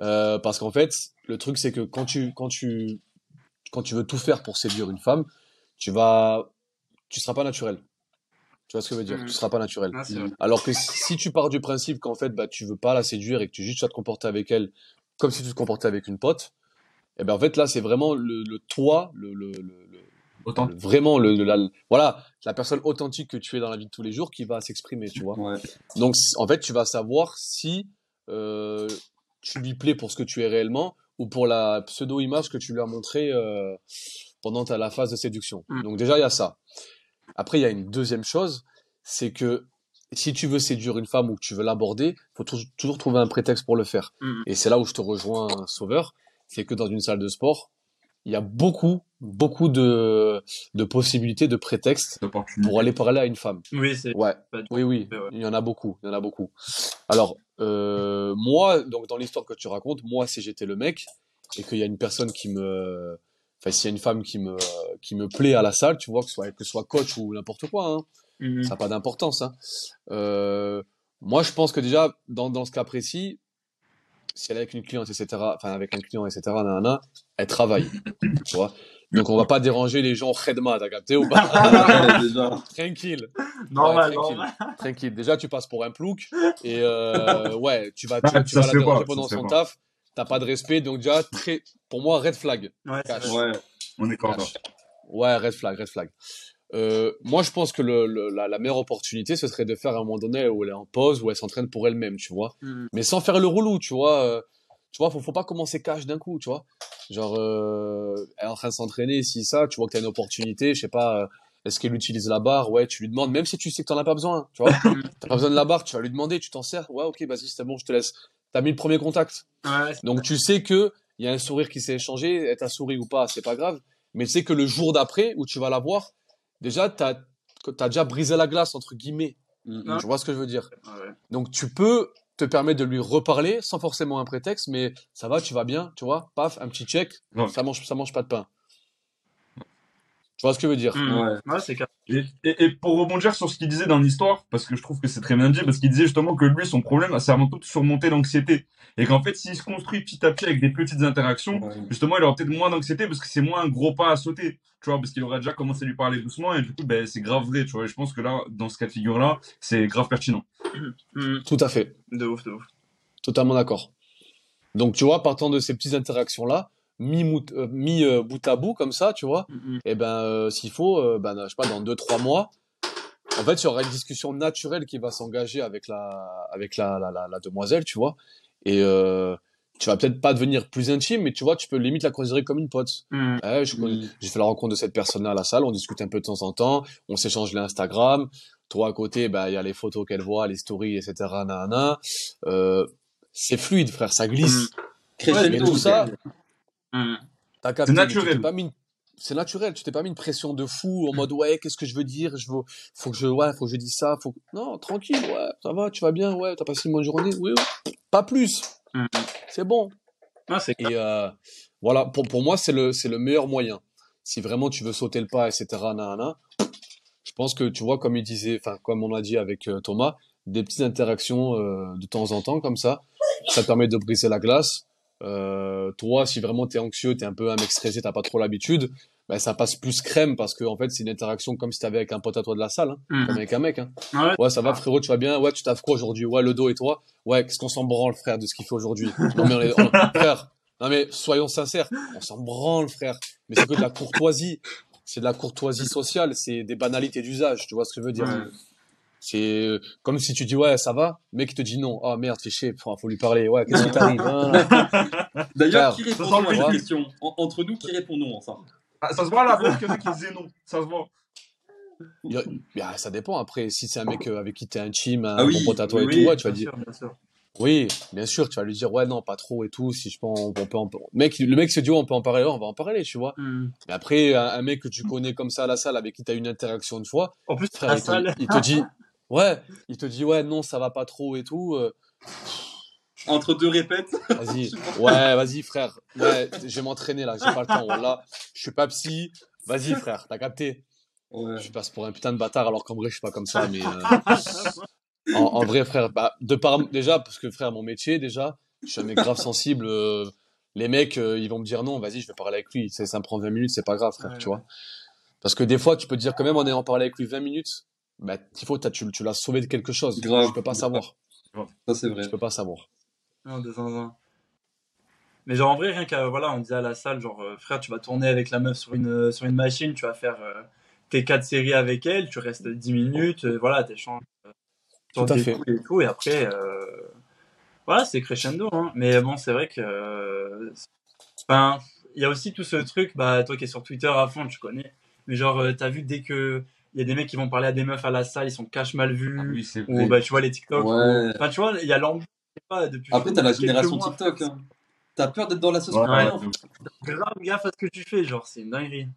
Euh, parce qu'en fait, le truc c'est que quand tu, quand tu, quand tu veux tout faire pour séduire une femme, tu vas, tu seras pas naturel. Tu vois ce que je veux dire? Mhm. Tu seras pas naturel. Ah. Alors que si tu pars du principe qu'en fait, bah, tu veux pas la séduire et que tu juste vas te comporter avec elle comme si tu te comportais avec une pote, et ben en fait là, c'est vraiment le, le toi, le, vraiment le, la, voilà, la personne authentique que tu es dans la vie de tous les jours qui va s'exprimer, tu vois. Ouais. Donc en fait, tu vas savoir si euh, tu lui plais pour ce que tu es réellement ou pour la pseudo-image que tu lui as montrée euh, pendant ta, la phase de séduction. Mm. Donc déjà, il y a ça. Après, il y a une deuxième chose, c'est que si tu veux séduire une femme ou que tu veux l'aborder, faut tou- toujours trouver un prétexte pour le faire. Mhm. Et c'est là où je te rejoins, Sauveur, c'est que dans une salle de sport, il y a beaucoup, beaucoup de, de possibilités, de prétextes pour aller parler à une femme. Oui, c'est Ouais, oui, oui, Ouais, il y en a beaucoup, il y en a beaucoup. Alors, euh, moi, donc dans l'histoire que tu racontes, moi, si j'étais le mec et qu'il y a une personne qui me, enfin, s'il y a une femme qui me, qui me plaît à la salle, tu vois, que ce soit, que ce soit coach ou n'importe quoi, hein, Mhm. ça n'a pas d'importance. Hein. Euh, moi, je pense que déjà, dans, dans ce cas précis, si elle est avec une cliente, etc., enfin, avec un client, etc., nanana, elle travaille, tu vois. Donc, on va pas déranger les gens khedma, t'as capté ou pas? [laughs] Tranquille. Normal, Ouais, tranquille. normal. Tranquille. Déjà, tu passes pour un plouk et euh, ouais, tu vas, tu, vas la déranger pas, pendant son pas. taf. T'as pas de respect, donc déjà très, pour moi, red flag. Ouais, Cash. On est d'accord. Ouais, red flag, red flag. Euh, moi, je pense que le, le- la, la meilleure opportunité, ce serait de faire à un moment donné où elle est en pause, où elle s'entraîne pour elle-même, tu vois. Mm. Mais sans faire le relou, tu vois. euh, tu vois, faut, faut pas commencer cash d'un coup, tu vois. Genre, euh, elle est en train de s'entraîner, si ça, tu vois que t'as une opportunité, je sais pas, euh, est-ce qu'elle utilise la barre? Ouais, tu lui demandes, même si tu sais que t'en as pas besoin, tu vois. [laughs] T'as pas besoin de la barre, tu vas lui demander, tu t'en sers. Ouais, ok, vas-y, c'est bon, je te laisse. T'as mis le premier contact. Ouais, Donc tu sais que il y a un sourire qui s'est échangé, elle t'a souri ou pas, c'est pas grave. Mais tu sais que le jour d'après, où tu vas la voir, déjà, t'as as déjà brisé la glace, entre guillemets. Mm, Tu vois ce que je veux dire? Ouais. Donc tu peux te permettre de lui reparler sans forcément un prétexte, mais ça va, tu vas bien, tu vois, paf, un petit check, ça mange, ça mange pas de pain. Tu vois ce que je veux dire Mm. Ouais. Ouais, c'est clair. Et, et- et pour rebondir sur ce qu'il disait dans l'histoire, parce que je trouve que c'est très bien dit, parce qu'il disait justement que lui, son problème, c'est avant tout de surmonter l'anxiété. Et qu'en fait, s'il se construit petit à petit avec des petites interactions, Ouais. justement, il aura peut-être moins d'anxiété parce que c'est moins un gros pas à sauter. Tu vois, parce qu'il aura déjà commencé à lui parler doucement et du coup, ben, c'est grave vrai, tu vois. Et je pense que là, dans ce cas de figure-là, c'est grave pertinent. Mm. Tout à fait. De ouf, de ouf. Totalement d'accord. Donc, tu vois, partant de ces petites interactions-là, mis, mout- euh, mis euh, bout à bout, comme ça, tu vois, Mm, et ben, euh, s'il faut, euh, ben, je sais pas, dans deux, trois mois, en fait, il y aura une discussion naturelle qui va s'engager avec la, avec la, la, la, la demoiselle, tu vois, et tu vas peut-être pas devenir plus intime, mais tu vois, tu peux limite la considérer comme une pote. mm. Ouais, connais- Mm. j'ai fait la rencontre de cette personne-là à la salle, on discute un peu de temps en temps, on s'échange les Instagram. Toi à côté, bah il y a les photos qu'elle voit, les stories, etc. Nanana. Euh, c'est fluide, frère, ça glisse. Crescendo, mais tout ça, Mm. T'as capté, C'est naturel. t'es pas mis une- C'est naturel, tu t'es pas mis une pression de fou en mode ouais, qu'est-ce que je veux dire, je veux, faut que je, ouais, faut que je dise ça, faut non, tranquille, ouais, ça va, tu vas bien, ouais, t'as passé une bonne journée, oui, oui. pas plus, Mm. c'est bon. Ouais, c'est. Et euh, voilà, pour, pour moi, c'est le, c'est le meilleur moyen. Si vraiment tu veux sauter le pas, etc., nanana, je pense que tu vois, comme il disait, enfin, comme on a dit avec euh, Thomas, des petites interactions euh, de temps en temps comme ça, ça permet de briser la glace. Euh, toi, si vraiment t'es anxieux, t'es un peu un mec stressé, t'as pas trop l'habitude, ben ça passe plus crème parce que en fait c'est une interaction comme si t'avais avec un pote à toi de la salle, hein, Mm. comme avec un mec. Hein. Ouais. Ouais, ça va frérot, tu vas bien? Ouais, tu taffes quoi aujourd'hui? Ouais, le dos et toi? Ouais, qu'est-ce qu'on s'en branle, frère, de ce qu'il fait aujourd'hui? Non mais on est, on- [laughs] frère, non mais soyons sincères, on s'en branle, frère. Mais c'est que de la courtoisie. C'est de la courtoisie sociale, c'est des banalités d'usage, tu vois ce que je veux dire? C'est euh, comme si tu dis ouais, ça va, le mec il te dit non. Ah merde, fais chier, faut, faut lui parler. Ouais, qu'est-ce qui t'arrive hein [laughs] D'ailleurs, qui ça répond sent non à question En- Entre nous, qui répond non Ah, ça se voit là, qu'il y en a qui disaient non. Ça se voit. Il a- bah, ça dépend après. Si c'est un mec euh, avec qui t'es intime, un Ah oui, bon pote à toi Oui, et tout, ouais, tu vas bien dire sûr, bien sûr. oui, bien sûr, tu vas lui dire ouais non pas trop et tout. Si je peux, en- on peut en... mec, le mec se dit ouais, on peut en parler, on va en parler, tu vois. Mm. Mais après, un, un mec que tu connais comme ça à la salle, avec qui tu as une interaction une fois, En plus, frère, il te, il te dit, ouais, il te dit, ouais, non, ça va pas trop et tout. euh, Entre deux répètes vas-y, [laughs] ouais, vas-y, frère. Ouais, je vais m'entraîner là, j'ai pas le temps. Là, je suis pas psy. Vas-y, frère, t'as capté. Ouais. Je passe pour un putain de bâtard alors qu'en vrai, je suis pas comme ça. Mais euh, en, en vrai, frère, bah, de par déjà, parce que frère, mon métier, déjà, je suis un mec grave sensible. euh, les mecs, ils vont me dire non, vas-y, je vais parler avec lui. Ça, ça me prend 20 minutes, c'est pas grave, frère, Ouais, tu vois. Parce que des fois, tu peux te dire quand même en ayant parlé avec lui 20 minutes, bah, il faut, t'as- tu, tu l'as sauvé de quelque chose. Grave. Je peux pas savoir. Ça, c'est vrai. Je peux pas savoir. Non, de zinzin. Mais genre en vrai, rien qu'à voilà, on disait à la salle, genre euh, frère, tu vas tourner avec la meuf sur une, euh, sur une machine, tu vas faire euh, tes quatre séries avec elle, tu restes 10 minutes, euh, voilà, t'échanges euh, sur Tout à des fait. coups et tout, et après, euh, voilà, c'est crescendo. Hein. Mais bon, c'est vrai que. euh, Enfin, il y a aussi tout ce truc, bah toi qui es sur Twitter à fond, tu connais. Mais genre, euh, t'as vu dès que il y a des mecs qui vont parler à des meufs à la salle, ils sont cash mal vus, Ah oui, c'est ou bah tu vois les TikTok. ou- Ouais. Enfin, tu vois, il y a l'ambiance. Après, t'as la génération mois, TikTok. Hein. T'as peur d'être dans la sauce Ouais, grave gaffe à ce que tu fais, genre, c'est une dinguerie.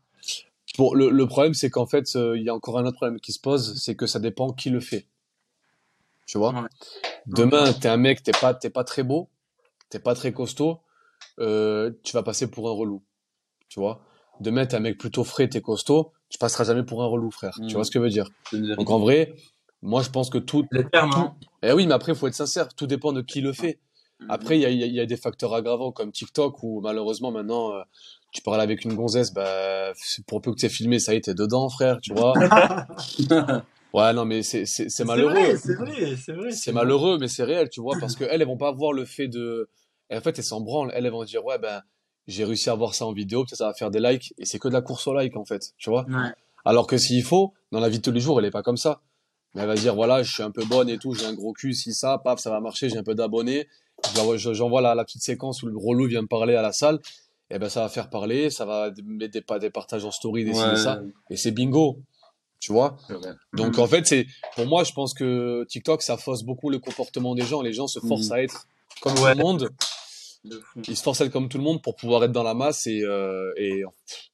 Bon, le, le problème, c'est qu'en fait, euh, il y a encore un autre problème qui se pose, c'est que ça dépend qui le fait. Tu vois? Ouais. Demain, t'es un mec, t'es pas, t'es pas très beau, t'es pas très costaud, euh, tu vas passer pour un relou. Tu vois? Demain, t'es un mec plutôt frais, t'es costaud, tu passeras jamais pour un relou, frère. Mm. Tu vois ce que je veux dire. Donc en vrai, moi, je pense que tout. Les termes, hein. Eh oui, mais après, il faut être sincère, tout dépend de qui le fait. Mm. Après, il y a, y a- il y a des facteurs aggravants comme TikTok où malheureusement maintenant, euh, tu parles avec une gonzesse, bah, pour peu que tu filmé, ça y est, t'es dedans, frère, tu vois. [laughs] Ouais, non, mais c'est malheureux. C'est vrai, c'est vrai. C'est malheureux, mais c'est réel, tu vois, parce que elles, elles vont pas voir le fait de. Et en fait, elles s'en branlent. Elles, elles vont dire, ouais, ben, j'ai réussi à voir ça en vidéo, peut-être ça va faire des likes, et c'est que de la course au like, en fait, tu vois. Ouais. Alors que s'il faut, dans la vie de tous les jours, elle est pas comme ça. Mais elle va dire, voilà, je suis un peu bonne et tout, j'ai un gros cul, si ça, paf, ça va marcher, j'ai un peu d'abonnés. J'envoie je- j'envoie la, la petite séquence où le gros loup vient me parler à la salle. Et ben, ça va faire parler, ça va mettre des, des partages en story, des des ça. Et c'est bingo. Tu vois? Donc, en fait, c'est, pour moi, je pense que TikTok, ça fausse beaucoup le comportement des gens. Les gens se forcent Mhm. à être comme Ouais. tout le monde. Ils se être comme tout le monde pour pouvoir être dans la masse et, euh, et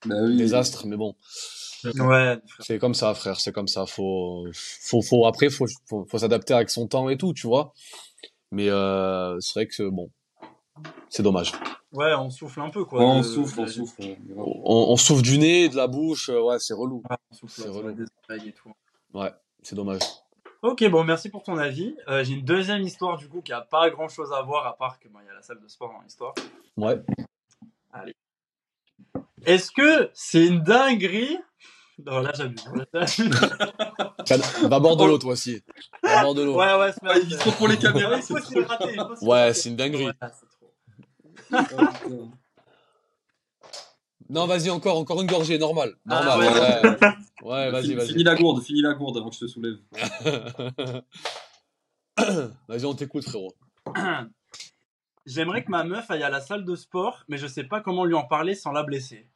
Bah oui. désastre. Mais bon, Ouais, c'est comme ça, frère. C'est comme ça. Faut, faut, faut, après, faut, faut, faut s'adapter avec son temps et tout, tu vois. Mais, euh, c'est vrai que, bon, c'est dommage. ouais, on souffle un peu quoi. Ouais, on de- souffle, on de- souffle. ouais, grave. On, on souffle du nez, de la bouche. euh, Ouais, c'est relou. Ouais, on souffle C'est relou. des oreilles et tout. Ouais, c'est dommage. Ok, bon, merci pour ton avis. Euh, J'ai une deuxième histoire du coup qui a pas grand chose à voir à part que bon, il y a la salle de sport dans l'histoire. Ouais. Est-ce que c'est une dinguerie? Non, là j'abuse. [laughs] Va boire de l'eau, toi aussi. Va boire de l'eau. ouais, ouais, c'est Ah, il vit trop pour les caméras, Ouais, c'est une dinguerie. Ouais, [laughs] c'est trop. Ah, putain. Non, vas-y, encore, encore une gorgée, normal. Ah, Normal, ouais. ouais. [laughs] Ouais, vas-y, Fini- vas-y. Finis la gourde, finis la gourde avant que je te soulève. [coughs] Vas-y, on t'écoute, frérot. [coughs] J'aimerais que ma meuf aille à la salle de sport, mais je sais pas comment lui en parler sans la blesser.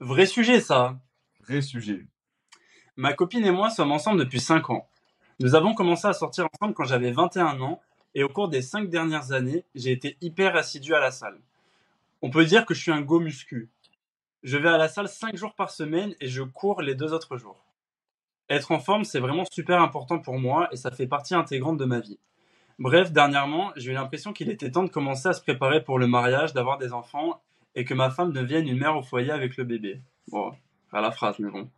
Vrai sujet, ça. Vrai sujet. Ma copine et moi sommes ensemble depuis 5 ans. Nous avons commencé à sortir ensemble quand j'avais 21 ans, et au cours des 5 dernières années, j'ai été hyper assidu à la salle. On peut dire que je suis un go muscu. Je vais à la salle 5 jours par semaine et je cours les deux autres jours. Être en forme, c'est vraiment super important pour moi et ça fait partie intégrante de ma vie. Bref, dernièrement, j'ai eu l'impression qu'il était temps de commencer à se préparer pour le mariage, d'avoir des enfants et que ma femme devienne une mère au foyer avec le bébé. Bon, à la phrase, mais bon.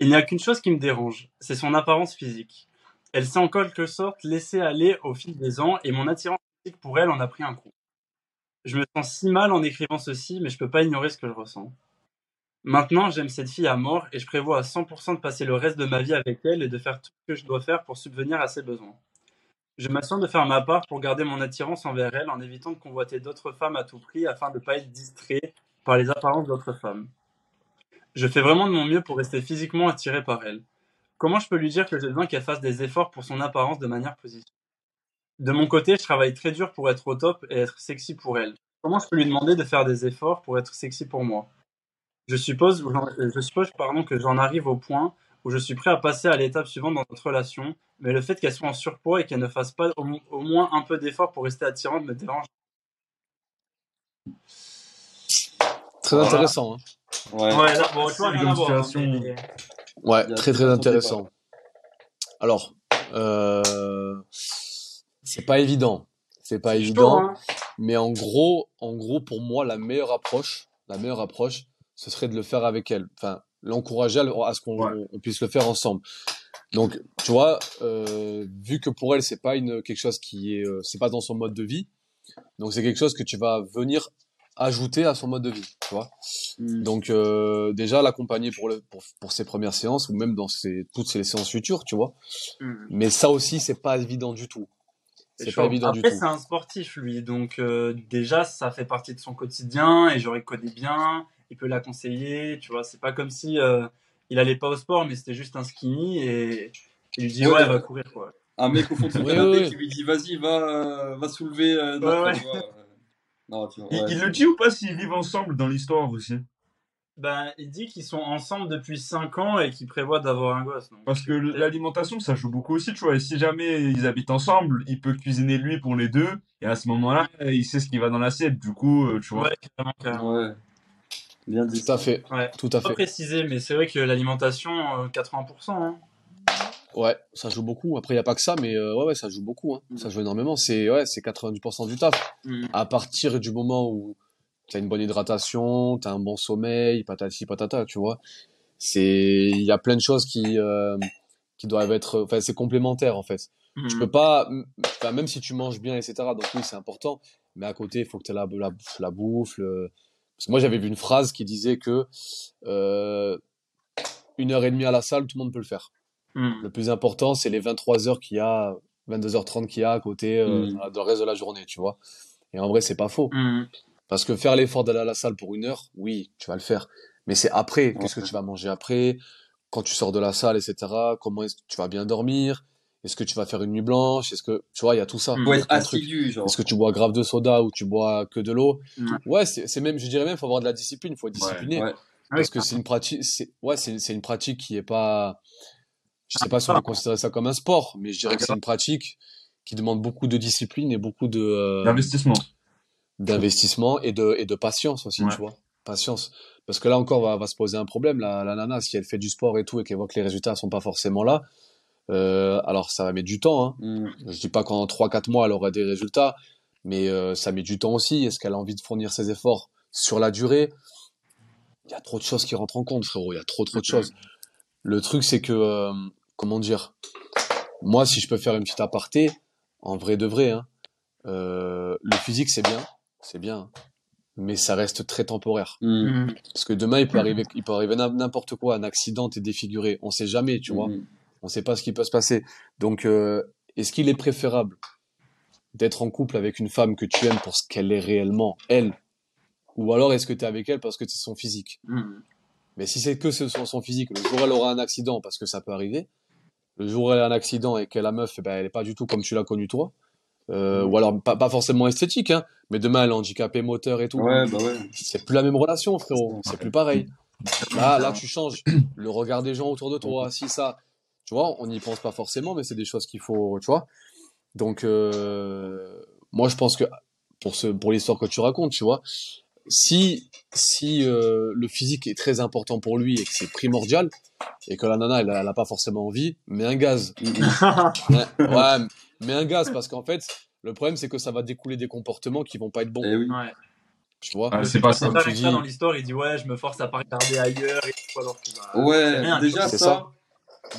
Il n'y a qu'une chose qui me dérange, c'est son apparence physique. Elle s'est en quelque sorte laissée aller au fil des ans et mon attirance physique pour elle en a pris un coup. Je me sens si mal en écrivant ceci, mais je peux pas ignorer ce que je ressens. Maintenant, j'aime cette fille à mort et je prévois à 100% de passer le reste de ma vie avec elle et de faire tout ce que je dois faire pour subvenir à ses besoins. Je m'assure de faire ma part pour garder mon attirance envers elle en évitant de convoiter d'autres femmes à tout prix afin de ne pas être distrait par les apparences d'autres femmes. Je fais vraiment de mon mieux pour rester physiquement attiré par elle. Comment je peux lui dire que j'ai besoin qu'elle fasse des efforts pour son apparence de manière positive? De mon côté, je travaille très dur pour être au top et être sexy pour elle. Comment je peux lui demander de faire des efforts pour être sexy pour moi? Je suppose, je suppose pardon, que j'en arrive au point où je suis prêt à passer à l'étape suivante dans notre relation, mais le fait qu'elle soit en surpoids et qu'elle ne fasse pas au, au moins un peu d'effort pour rester attirante me dérange. Très Voilà. intéressant. Hein. Ouais. Ouais, là, bon, tu vois, rien à voir, situation. mais- Ouais, Il y a très très intéressant. Alors, euh, c'est pas évident. C'est pas chaud, évident. hein. Mais en gros, en gros, pour moi, la meilleure approche, la meilleure approche, ce serait de le faire avec elle. Enfin, l'encourager à, à ce qu'on Ouais. puisse le faire ensemble. Donc, tu vois, euh, vu que pour elle, c'est pas une quelque chose qui est, euh, c'est pas dans son mode de vie. Donc, c'est quelque chose que tu vas venir ajouter à son mode de vie, tu vois. Mm. Donc, euh, déjà l'accompagner pour le pour, pour ses premières séances ou même dans ses toutes ses séances futures, tu vois. Hmm. Mais ça aussi, c'est pas évident du tout. C'est pas du Après, tout. c'est un sportif, lui. Donc, euh, déjà, ça fait partie de son quotidien et j'aurais connaît bien. Il peut la conseiller. Tu vois, c'est pas comme si euh, il allait pas au sport, mais c'était juste un skinny et il lui dit Ouais. Ouais, va courir, quoi. Un mec au fond de son [laughs] canapé qui lui dit vas-y, va, euh, va soulever. euh, Ouais, ouais. [laughs] Non, tu vois, il le dit ou pas s'ils vivent ensemble dans l'histoire aussi? Ben, il dit qu'ils sont ensemble depuis 5 ans et qu'ils prévoient d'avoir un gosse. donc. Parce que l'alimentation, ça joue beaucoup aussi, tu vois. Et si jamais ils habitent ensemble, il peut cuisiner lui pour les deux. Et à ce moment-là, il sait ce qui va dans l'assiette. Du coup, euh, tu vois. Ouais, carrément, carrément. Ouais. Bien dit. Tout à fait, Ouais. tout à Pas fait. précisé, mais c'est vrai que l'alimentation, euh, 80%. Hein. Ouais, ça joue beaucoup. Après, il y a pas que ça, mais euh, ouais, ouais, ça joue beaucoup. Hein. Mm. Ça joue énormément. C'est ouais, c'est 90% du taf. Mm. À partir du moment où tu as une bonne hydratation, tu as un bon sommeil, patati patata, tu vois. C'est il y a plein de choses qui euh, qui doivent être enfin c'est complémentaire en fait. Tu Mm. peux pas enfin, même si tu manges bien etc. Donc oui, c'est important, mais à côté, il faut que tu aies la la la bouffe le... parce que moi j'avais vu une phrase qui disait que euh, une heure et demie à la salle, tout le monde peut le faire. Mm. Le plus important, c'est les 23 heures qu'il y a, 22h30 qu'il y a à côté euh, Mm. dans le reste de la journée, tu vois. Et en vrai, c'est pas faux. Mm. Parce que faire l'effort d'aller à la salle pour une heure, oui, tu vas le faire. Mais c'est après, qu'est-ce que tu vas manger après, quand tu sors de la salle, etc. Comment est-ce que tu vas bien dormir? Est-ce que tu vas faire une nuit blanche? Est-ce que tu vois, il y a tout ça. Assidu, genre. Est-ce que tu bois grave de soda ou tu bois que de l'eau? Ouais. Ouais, c'est c'est même, je dirais même, faut avoir de la discipline, faut être discipliné. Ouais. Parce que c'est une pratique, c'est, ouais, c'est, c'est une pratique qui est pas, je sais pas si on peut considérer ça comme un sport, mais je dirais que c'est une pratique qui demande beaucoup de discipline et beaucoup de, euh, L'investissement. D'investissement et de, et de patience aussi, Ouais. tu vois. Patience. Parce que là encore, va, va se poser un problème, la, la nana, si elle fait du sport et tout et qu'elle voit que les résultats sont pas forcément là, euh, alors ça va mettre du temps, hein. Mm. Je dis pas qu'en 3-4 mois, elle aura des résultats, mais euh, ça met du temps aussi. Est-ce qu'elle a envie de fournir ses efforts sur la durée? Il y a trop de choses qui rentrent en compte, frérot. Il y a trop, trop de choses. Le truc, c'est que, euh, comment dire? Moi, si je peux faire une petite aparté, en vrai de vrai, hein, le physique, c'est bien, c'est bien, hein, mais ça reste très temporaire. Mm. Parce que demain, il peut arriver, il peut arriver n'im- n'importe quoi, un accident, t'es défiguré. On sait jamais, tu vois. Mm. On sait pas ce qui peut se passer. Donc, euh, est-ce qu'il est préférable d'être en couple avec une femme que tu aimes pour ce qu'elle est réellement, elle? Ou alors est-ce que tu es avec elle parce que c'est son physique? Mais si c'est que son physique, le jour où elle aura un accident, parce que ça peut arriver, le jour où elle a un accident et que la meuf, eh ben, elle est pas du tout comme tu l'as connue toi, euh, ou alors pas, pas forcément esthétique, hein, mais demain elle est handicapée moteur et tout, Ouais, bah ouais. c'est plus la même relation, frérot. C'est plus pareil. Là, là, tu changes le regard des gens autour de toi. Si ça, tu vois, on n'y pense pas forcément, mais c'est des choses qu'il faut, tu vois. Donc, euh, moi, je pense que pour ce, pour l'histoire que tu racontes, tu vois, si, si euh, le physique est très important pour lui et que c'est primordial et que la nana, elle, elle a pas forcément envie, mets un gaz. Mais- ouais, mets un gaz parce qu'en fait, le problème, c'est que ça va découler des comportements qui vont pas être bons. Eh oui. Ouais. Tu vois? Ah, c'est pas ça. Ça, tu ça, dis. dans l'histoire, il dit ouais, je me force à pas regarder ailleurs et tout, alors que bah, c'est Ouais, rien, déjà c'est ça.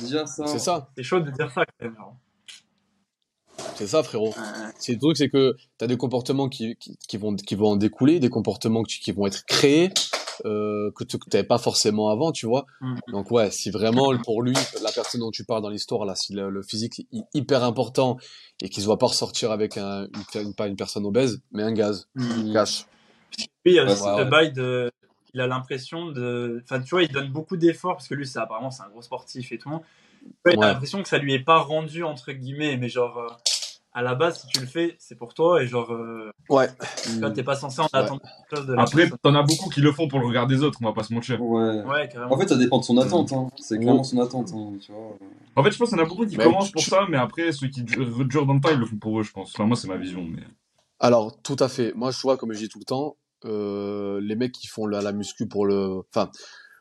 Déjà ça. C'est ça. C'est chaud de dire ça quand même. C'est ça, frérot. C'est le truc, c'est que tu as des comportements qui, qui, qui vont, qui vont en découler, des comportements qui, qui vont être créés, euh, que tu n'avais pas forcément avant, tu vois. Mhm. Donc ouais, si vraiment pour lui, la personne dont tu parles dans l'histoire, là, si le, le physique est hy- hyper important et qu'il ne se voit pas ressortir avec un, une, une, pas une personne obèse, mais un gaz, Mm. cash. Puis il y a Ouais, aussi ouais, le ouais. bail de. Il a l'impression de. Enfin, tu vois, il donne beaucoup d'efforts parce que lui, c'est apparemment, c'est un gros sportif et tout. Tu vois, Il Ouais. a l'impression que ça lui est pas rendu, entre guillemets, mais genre, euh, à la base, si tu le fais, c'est pour toi et genre, euh, Ouais. tu vois, t'es pas censé en Ouais. attendre quelque chose de la Après, t'en as beaucoup qui le font pour le regard des autres, on va pas se mentir. Ouais. Ouais, carrément. En fait, ça dépend de son attente. Hein. C'est Ouais. clairement son attente. Hein, tu vois. En fait, je pense qu'il y en a beaucoup qui Mais commencent tu- pour ça, mais après, ceux qui durent durent dans le temps, ils le font pour eux, je pense. Enfin, moi, c'est ma vision. Mais... Alors, tout à fait. Moi, je vois, comme je dis tout le temps, euh, les mecs qui font la, la muscu pour le... Enfin,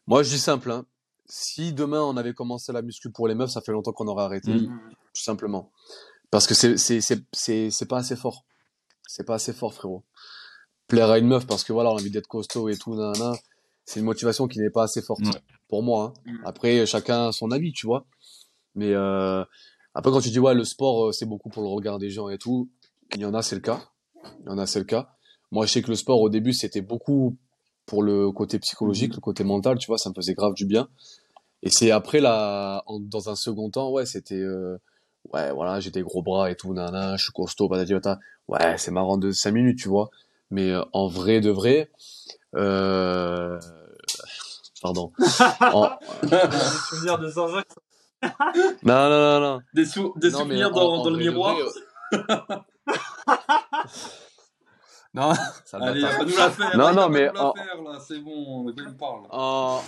moi, je dis simple, hein. Si demain, on avait commencé la muscu pour les meufs, ça fait longtemps qu'on aurait arrêté. Mm. tout simplement. Parce que c'est c'est c'est c'est c'est pas assez fort. C'est pas assez fort, frérot. Plaire à une meuf parce que voilà, on a envie d'être costaud et tout, nanana, c'est une motivation qui n'est pas assez forte Ouais. pour moi. hein. Mm. Après, chacun a son avis, tu vois. Mais euh, après, quand tu dis ouais, le sport, euh, c'est beaucoup pour le regard des gens et tout, il y en a, c'est le cas. Il y en a, c'est le cas. Moi, je sais que le sport, au début, c'était beaucoup pour le côté psychologique, le côté mental, tu vois, ça me faisait grave du bien. Et c'est après, là, en- dans un second temps, ouais, c'était, euh, ouais, voilà, j'ai des gros bras et tout, nana, je suis costaud, patati patata. Ouais, c'est marrant de 5 minutes, tu vois. Mais euh, en vrai de vrai, euh... pardon. [laughs] En- Des souvenirs de Jean-Jacques. [laughs] Non, non, non, non. Des, sou- des Non, mais souvenirs en- dans, en dans le miroir? vrai, [laughs] euh, non, ça le Allez, va nous la faire. Non, là, non, mais en- faire, là, c'est bon, me parle. En-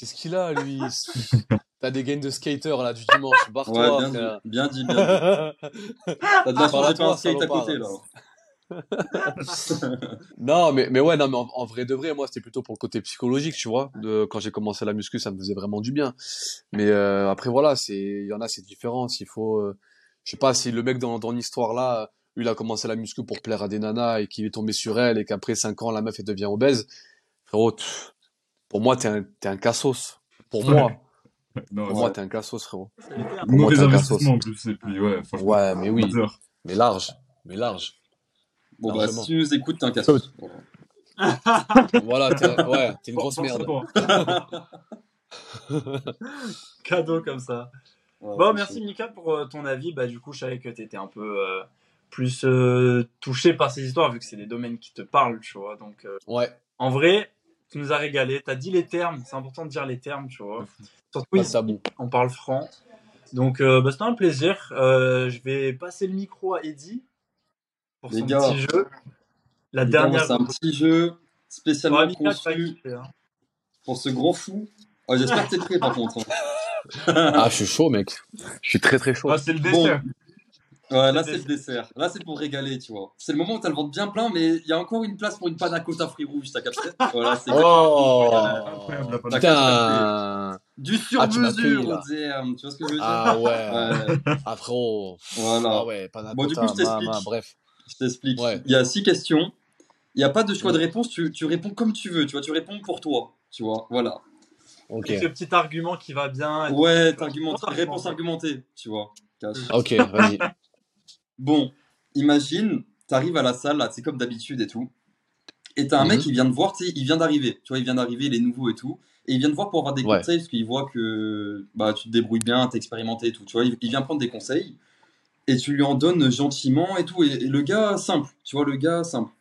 Qu'est-ce qu'il a, lui [laughs] T'as des gains de skater, là, du dimanche. Barre-toi, Ouais, bien dit, bien dit, bien dit. [laughs] T'as de la chance, pas un skate à côté, là. [laughs] Non, mais, mais ouais, non, mais en, en vrai de vrai, moi, c'était plutôt pour le côté psychologique, tu vois. De, quand j'ai commencé la muscu, ça me faisait vraiment du bien. Mais euh, après, voilà, c'est, il y en a, c'est différent. S'il faut, euh, je sais pas, si le mec dans, dans l'histoire là, lui, il a commencé la muscu pour plaire à des nanas et qu'il est tombé sur elle et qu'après 5 ans, la meuf, elle devient obèse. Frérot, pff, pour moi, t'es un, t'es un cassos. Pour moi, [laughs] Non, pour moi, t'es un cassos, frérot. Pour moi, t'es un investissement en plus. Et puis, ouais, mais oui, mais large, mais large. Bon, bah, si tu nous écoutes, t'es un casse [laughs] Voilà, t'es, ouais, t'es une grosse merde. toi. [laughs] cadeau comme ça. Bon, merci Mika pour euh, ton avis. Bah, du coup, je savais que tu étais un peu euh, plus euh, touché par ces histoires, vu que c'est des domaines qui te parlent, tu vois. Donc, euh, Ouais, en vrai, Tu nous as régalé. Tu as dit les termes. C'est important de dire les termes, tu vois. Surtout Pas ici, tabou. on parle franc. Donc, euh, bah, c'était un plaisir. Euh, je vais passer le micro à Eddy pour Les son gars. petit jeu. La dernière. C'est un petit jeu spécialement Ouais, conçu hein. pour ce grand fou. Oh, J'espère que t'es prêt par [laughs] contre. hein. Ah, je suis chaud, mec. Je suis très très chaud. Ah, c'est le Bon. Ouais, là C'est le dessert. Là c'est pour régaler, tu vois. C'est le moment où t'as le ventre bien plein, mais il y a encore une place pour une panna cotta fruits rouges, t'as capté? Voilà, c'est Oh Incroyable, la panne. Putain du Ah, tu sur m'as cueilli, mesure là. au DM, tu vois ce que je veux dire? Ah ouais. [laughs] Ouais, Ah frérot. voilà. Ah ouais, panna Bon, du coup, je t'explique. bref. Je t'explique. Ouais. Il y a six questions. Il n'y a pas de choix de réponse, tu, tu réponds comme tu veux, tu vois, tu réponds pour toi, tu vois, voilà. Ok. Avec le petit argument qui va bien. Ouais, tout. t'argumentes, réponse argumentée, tu vois. Ok, vas-y. Bon, imagine, t'arrives à la salle, là, c'est comme d'habitude et tout. Et t'as un mec Mhm. qui vient de voir, il vient d'arriver. Tu vois, il vient d'arriver, il est nouveau et tout. Et il vient de voir pour avoir des Ouais. conseils parce qu'il voit que bah, tu te débrouilles bien, t'es expérimenté et tout. Tu vois, il, il vient prendre des conseils et tu lui en donnes gentiment et tout. Et, et le gars, simple. Tu vois, le gars, simple.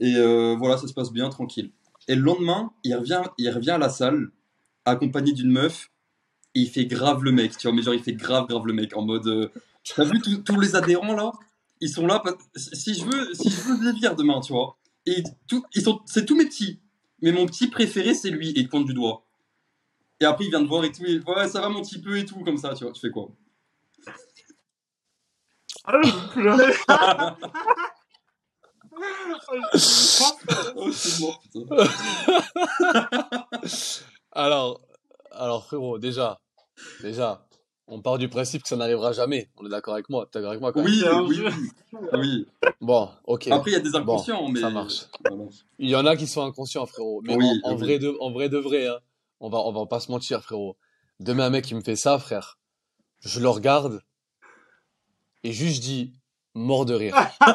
Et euh, voilà, ça se passe bien, tranquille. Et le lendemain, il revient, il revient à la salle accompagné d'une meuf. Et il fait grave le mec, tu vois, mais genre il fait grave, grave le mec en mode. euh, T'as vu tous- les adhérents là? Ils sont là. Si je veux, si je veux demain, tu vois. Et tout, ils sont, c'est tous mes petits. Mais mon petit préféré, c'est lui. Et il pointe du doigt. Et après, il vient de voir et tout. Et, ouais, ça va mon petit peu et tout, comme ça, tu vois. Tu fais quoi? [laughs] Oh, c'est mort, putain. [laughs] Alors, alors frérot, déjà, déjà, on part du principe que ça n'arrivera jamais. On est d'accord avec moi T'es d'accord avec moi quand même Oui, oui, jeu. oui. Bon, ok. Après, il y a des inconscients, mais. ça marche. Il y en a qui sont inconscients, frérot. Mais Oui, en, en oui. vrai de, en vrai de vrai, hein, on va, on va pas se mentir, frérot. Demain, un mec qui me fait ça, frère, je le regarde et juste je dis mort de rire. [laughs]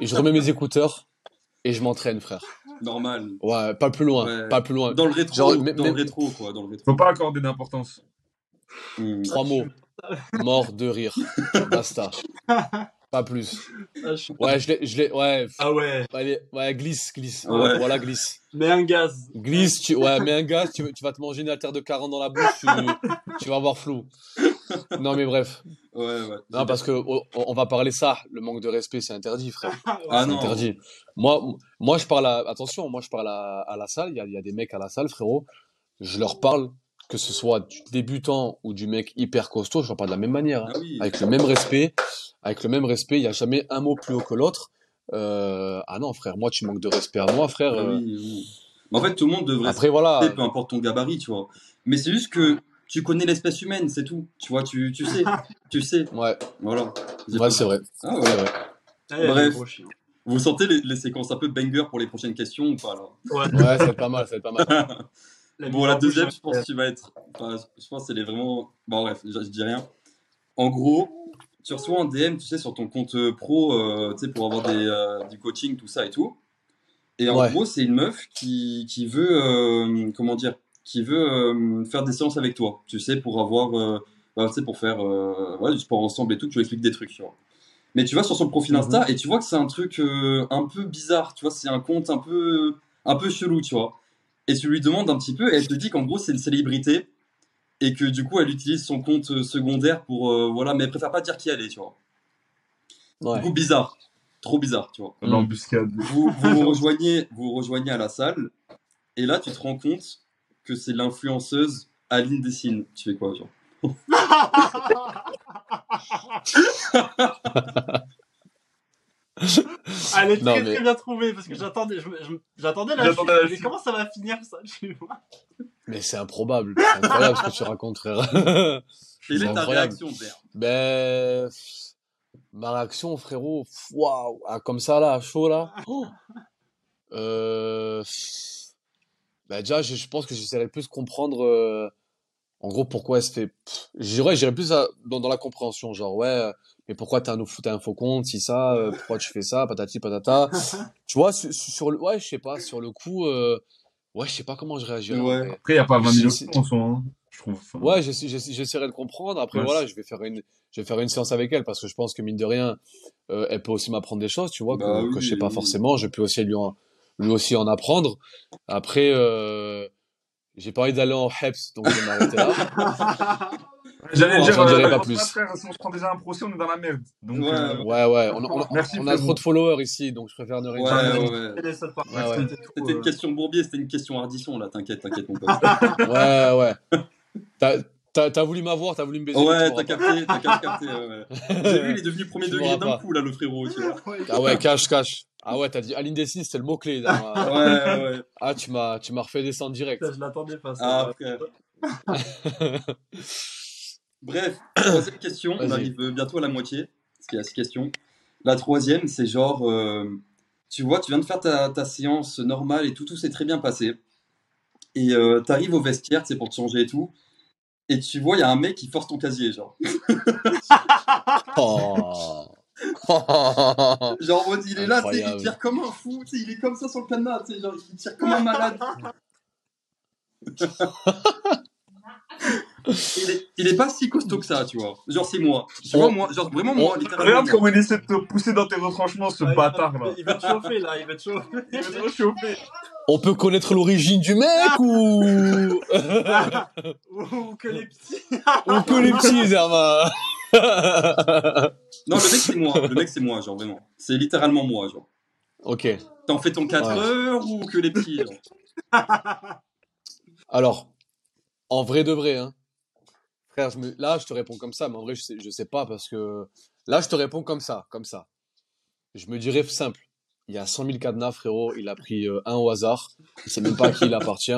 Et je remets mes écouteurs et je m'entraîne, frère. Normal. Ouais, pas plus loin, Ouais. pas plus loin. Dans le rétro, Genre, mais- dans mais- le rétro, quoi, dans le rétro. Faut pas accorder d'importance. Hmm. Trois mots. Mort de rire. Basta. Pas plus. Ouais, je l'ai, je l'ai, ouais. Ah ouais. Allez, ouais, glisse, glisse. Ouais. Voilà, glisse. Mais un gaz. Glisse, tu, ouais, mets un gaz, tu, tu vas te manger une alter de 40 dans la bouche, tu, tu vas avoir flou. Non, mais bref. Ouais, ouais. Non, parce que on va parler ça. Le manque de respect, c'est interdit, frère. Ah C'est non. interdit. Moi, moi, je parle à, attention, moi, je parle à, à la salle. Il y a, il y a des mecs à la salle, frérot. Je leur parle, que ce soit du débutant ou du mec hyper costaud, je leur parle de la même manière. hein. Ah oui. Avec le même respect. Avec le même respect, il n'y a jamais un mot plus haut que l'autre. Euh, ah non, frère, moi, tu manques de respect à moi, frère. Ah euh. oui, En fait, tout le monde devrait Après, voilà. respecter, peu importe ton gabarit, tu vois. Mais c'est juste que tu connais l'espèce humaine, c'est tout. Tu vois, tu, tu sais. [laughs] tu sais. Ouais, Voilà. ouais c'est vrai. Ah ouais. vrai. Ah, il y a des Bref. Vous sentez les, les séquences un peu banger pour les prochaines questions ou pas là Ouais. Ouais, ça va pas mal, ça va pas mal. [laughs] La Bon, la deuxième, je pense que tu vas être. enfin, je pense qu'elle est vraiment. Bon, bref, je, je dis rien. En gros, tu reçois un DM, tu sais, sur ton compte euh, pro, euh, tu sais, pour avoir des, euh, du coaching, tout ça et tout. Et en Ouais. gros, c'est une meuf qui, qui veut. euh, comment dire Qui veut euh, faire des séances avec toi, tu sais, pour avoir. euh, bah, tu sais, pour faire euh, du sport ensemble et tout, tu lui expliques des trucs, tu vois. Mais tu vas sur son profil Insta et tu vois que c'est un truc euh, un peu bizarre, tu vois, c'est un compte un peu, un peu chelou, tu vois. Et tu lui demandes un petit peu et elle te dit qu'en gros c'est une célébrité et que du coup elle utilise son compte secondaire pour, euh, voilà, mais elle préfère pas dire qui elle est, tu vois. Ouais. Du coup bizarre, trop bizarre, tu vois. L'embuscade. Vous vous, rejoignez, vous vous rejoignez à la salle et là tu te rends compte que c'est l'influenceuse Aline Dessine. Tu fais quoi, genre [laughs] Elle est Non, très mais- très bien trouvée parce que j'attendais, je- je- j'attendais la chute. la Mais comment ça va finir ça tu vois? Mais c'est improbable. C'est incroyable ce que tu racontes, frère. Quelle est ta réaction, Ber Ben, ma réaction, frérot, waouh, ah, comme ça là, à chaud là. [laughs] Oh. Euh, ben déjà, je, je pense que j'essaierai plus de comprendre, euh, en gros, pourquoi elle se fait. pff, J'irais, j'irais plus à- dans, dans la compréhension, genre ouais, euh, mais pourquoi t'as un, t'as un faux compte, si ça, euh, pourquoi tu fais ça, patati patata. [laughs] tu vois, sur, sur le, ouais, je sais pas, sur le coup, euh, ouais, je sais pas comment je réagirais. Ouais. Après, il n'y a pas 20 000 Si- options en soi, hein, je trouve. Enfin, Ouais, j'essa- j'essa- j'essaierai de comprendre. Après, Ouais, voilà, je vais faire une, je vais faire une séance avec elle parce que je pense que mine de rien, euh, elle peut aussi m'apprendre des choses, tu vois, Bah que, oui, que je sais pas oui. forcément. Je peux aussi lui en, lui aussi en apprendre. Après, euh, j'ai pas envie d'aller en Heps, donc je vais m'arrêter là. [laughs] J'allais Bon, dire, dirai euh, pas plus. frère, si on se prend déjà un procès, on est dans la merde. Donc, Ouais, euh, Ouais, ouais, on, on- Merci, on a trop de followers ici, donc je préfère ne rien Ouais, dire. ouais. C'était une euh, question Bourbier, c'était une question Ardisson, là, t'inquiète, t'inquiète, mon pote. [laughs] Ouais, ouais. T'as- voulu m'avoir, t'as voulu me baiser. Ouais, t'as capté, t'as capté, ouais, ouais. [laughs] J'ai vu, il est devenu premier degré d'un coup, là, le frérot, tu vois. Ah ouais, cache, cache. Ah ouais, t'as dit Aline Dessine, c'était le mot-clé. [laughs] Ouais, ouais. Ah, tu m'as tu m'as refait descendre direct. Ça, je l'attendais pas. Ah, Ça. frère. [laughs] Bref, troisième question, on arrive bientôt à la moitié, parce qu'il y a six questions. La troisième, c'est genre, euh, tu vois, tu viens de faire ta, ta séance normale et tout, tout s'est très bien passé. Et euh, t'arrives au vestiaire, c'est pour te changer et tout. Et tu vois, il y a un mec qui force ton casier, genre. [laughs] Oh. Genre, en mode, il est là, il tire comme un fou, tu sais, il est comme ça sur le cadenas, tu sais, genre, il tire comme un malade. [laughs] il, est, il est pas si costaud que ça, tu vois. Genre, c'est moi. Tu vois, moi, genre, vraiment moi, littéralement. Regarde comment il essaie de te pousser dans tes retranchements, ce Ah, bâtard là. Il va te chauffer là, il va te chauffer. [laughs] Il va te chauffer. On peut connaître l'origine du mec ou? [laughs] Ou que les petits. ou que les petits, Zerma [laughs] Non, le mec, c'est moi. Le mec, c'est moi, genre, vraiment. C'est littéralement moi, genre. Ok. T'en fais ton 4 Ouais. heures ou que les petits, genre. [laughs] Alors, en vrai de vrai, hein. Frère, je me- là, je te réponds comme ça, mais en vrai, je sais, je sais pas parce que là, je te réponds comme ça, comme ça. Je me dirais simple. Il y a 100 000 cadenas, frérot. Il a pris euh, un au hasard. Il sait même pas à qui il appartient.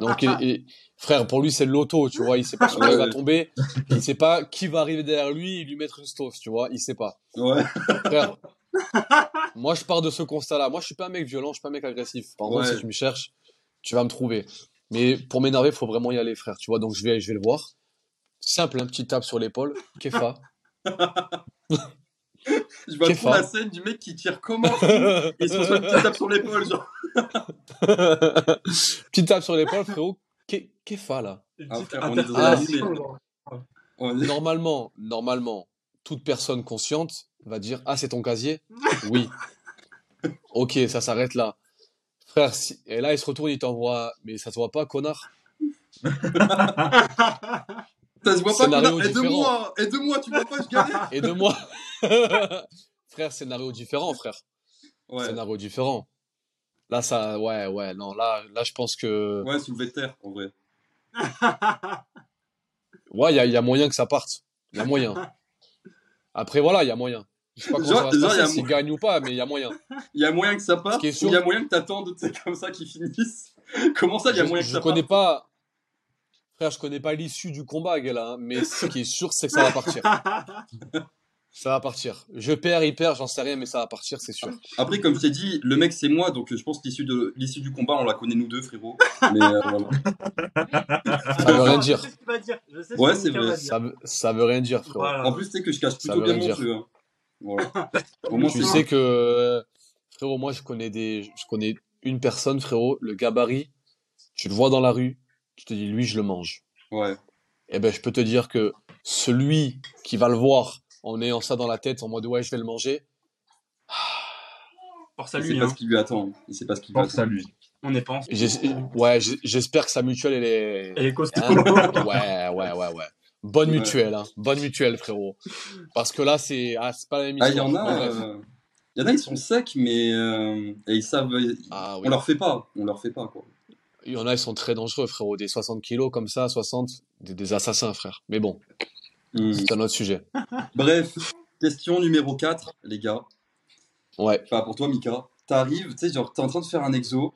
Donc, il- il- frère, pour lui, c'est le loto, tu vois. Il sait pas sur quoi il va tomber. Il sait pas qui va arriver derrière lui et lui mettre une stove, tu vois. Il sait pas. Ouais. Frère, [laughs] moi, je pars de ce constat-là. Moi, je suis pas un mec violent, je suis pas un mec agressif. Par contre, Ouais. si tu me cherches, tu vas me trouver. Mais pour m'énerver, faut vraiment y aller, frère. Tu vois, donc je vais, je vais le voir. Simple, un petit tape sur l'épaule. Kefa. [laughs] Je vois trop la scène du mec qui tire comme un fou et se reçoit une petite tape sur l'épaule, genre. [laughs] Petit tape sur l'épaule, frérot. Ke- Kefa, là? Ah, petite frère, on est dans est- Normalement, normalement, toute personne consciente va dire Ah, c'est ton casier? [laughs] Oui. Ok, ça s'arrête là. Frère, si- et là, il se retourne, il t'envoie Mais ça se voit pas, connard? [laughs] Ça se voit pas. Aide-moi Aide-moi, tu vois pas, je galère [laughs] Et de moi [laughs] Frère, scénario différent, frère. Ouais, Scénario différent. Là, ça, ouais, ouais, non, là, là, je pense que, ouais, soulevé de terre, en vrai. [laughs] ouais, il y a, il y a moyen que ça parte. Il y a moyen. Après, voilà, il y a moyen. Je sais pas comment ça va s'il gagne ou pas, mais il y a moyen. Il y a moyen que ça parte, il y a moyen que t'attendes, tu sais, comme ça, qu'ils finissent. Comment ça, il y a je, moyen que je ça connais parte pas, frère, je connais pas l'issue du combat, gars, là, hein, mais [laughs] ce qui est sûr, c'est que ça va partir. Ça va partir. Je perds, il perd, j'en sais rien, mais ça va partir, c'est sûr. Après, comme je t'ai dit, le mec, c'est moi, donc je pense que l'issue de... l'issue du combat, on la connaît nous deux, frérot. Mais euh, voilà. Ça veut rien dire. Je sais ce qu'il va dire. Je sais ce Ouais, c'est vrai. Ça veut, ça veut rien dire, frérot. Voilà. En plus, tu sais que je cache plutôt bien mon feu. hein. Voilà. Au moins, Tu sais que, frérot, moi, je connais des, je connais une personne, frérot, le gabarit, tu le vois dans la rue, tu te dis, lui, je le mange. Ouais. Eh ben, je peux te dire que celui qui va le voir en ayant ça dans la tête, en mode, ouais, je vais le manger, Force à Il lui, pas hein. ce qui lui attend. Il sait pas ce qui lui Force à lui. On est j'ai- ouais, j'espère que sa mutuelle, elle est, Elle est costaud. Hein? Ouais, ouais, ouais, ouais. Bonne Ouais. mutuelle, hein. Bonne mutuelle, frérot. Parce que là, c'est, ah, c'est pas la même Ah, il y en a. Bref. euh, Il y en a, ils sont secs, mais euh, et ils savent. Ah, oui. On leur fait pas. On leur fait pas, quoi. Il y en a, ils sont très dangereux, frérot. Des 60 kilos comme ça, 60, des, des assassins, frère. Mais bon, Hmm. c'est un autre sujet. [laughs] Bref, question numéro 4, les gars. Ouais. Enfin, pour toi, Mika. T'arrives, tu sais, genre, t'es en train de faire un exo.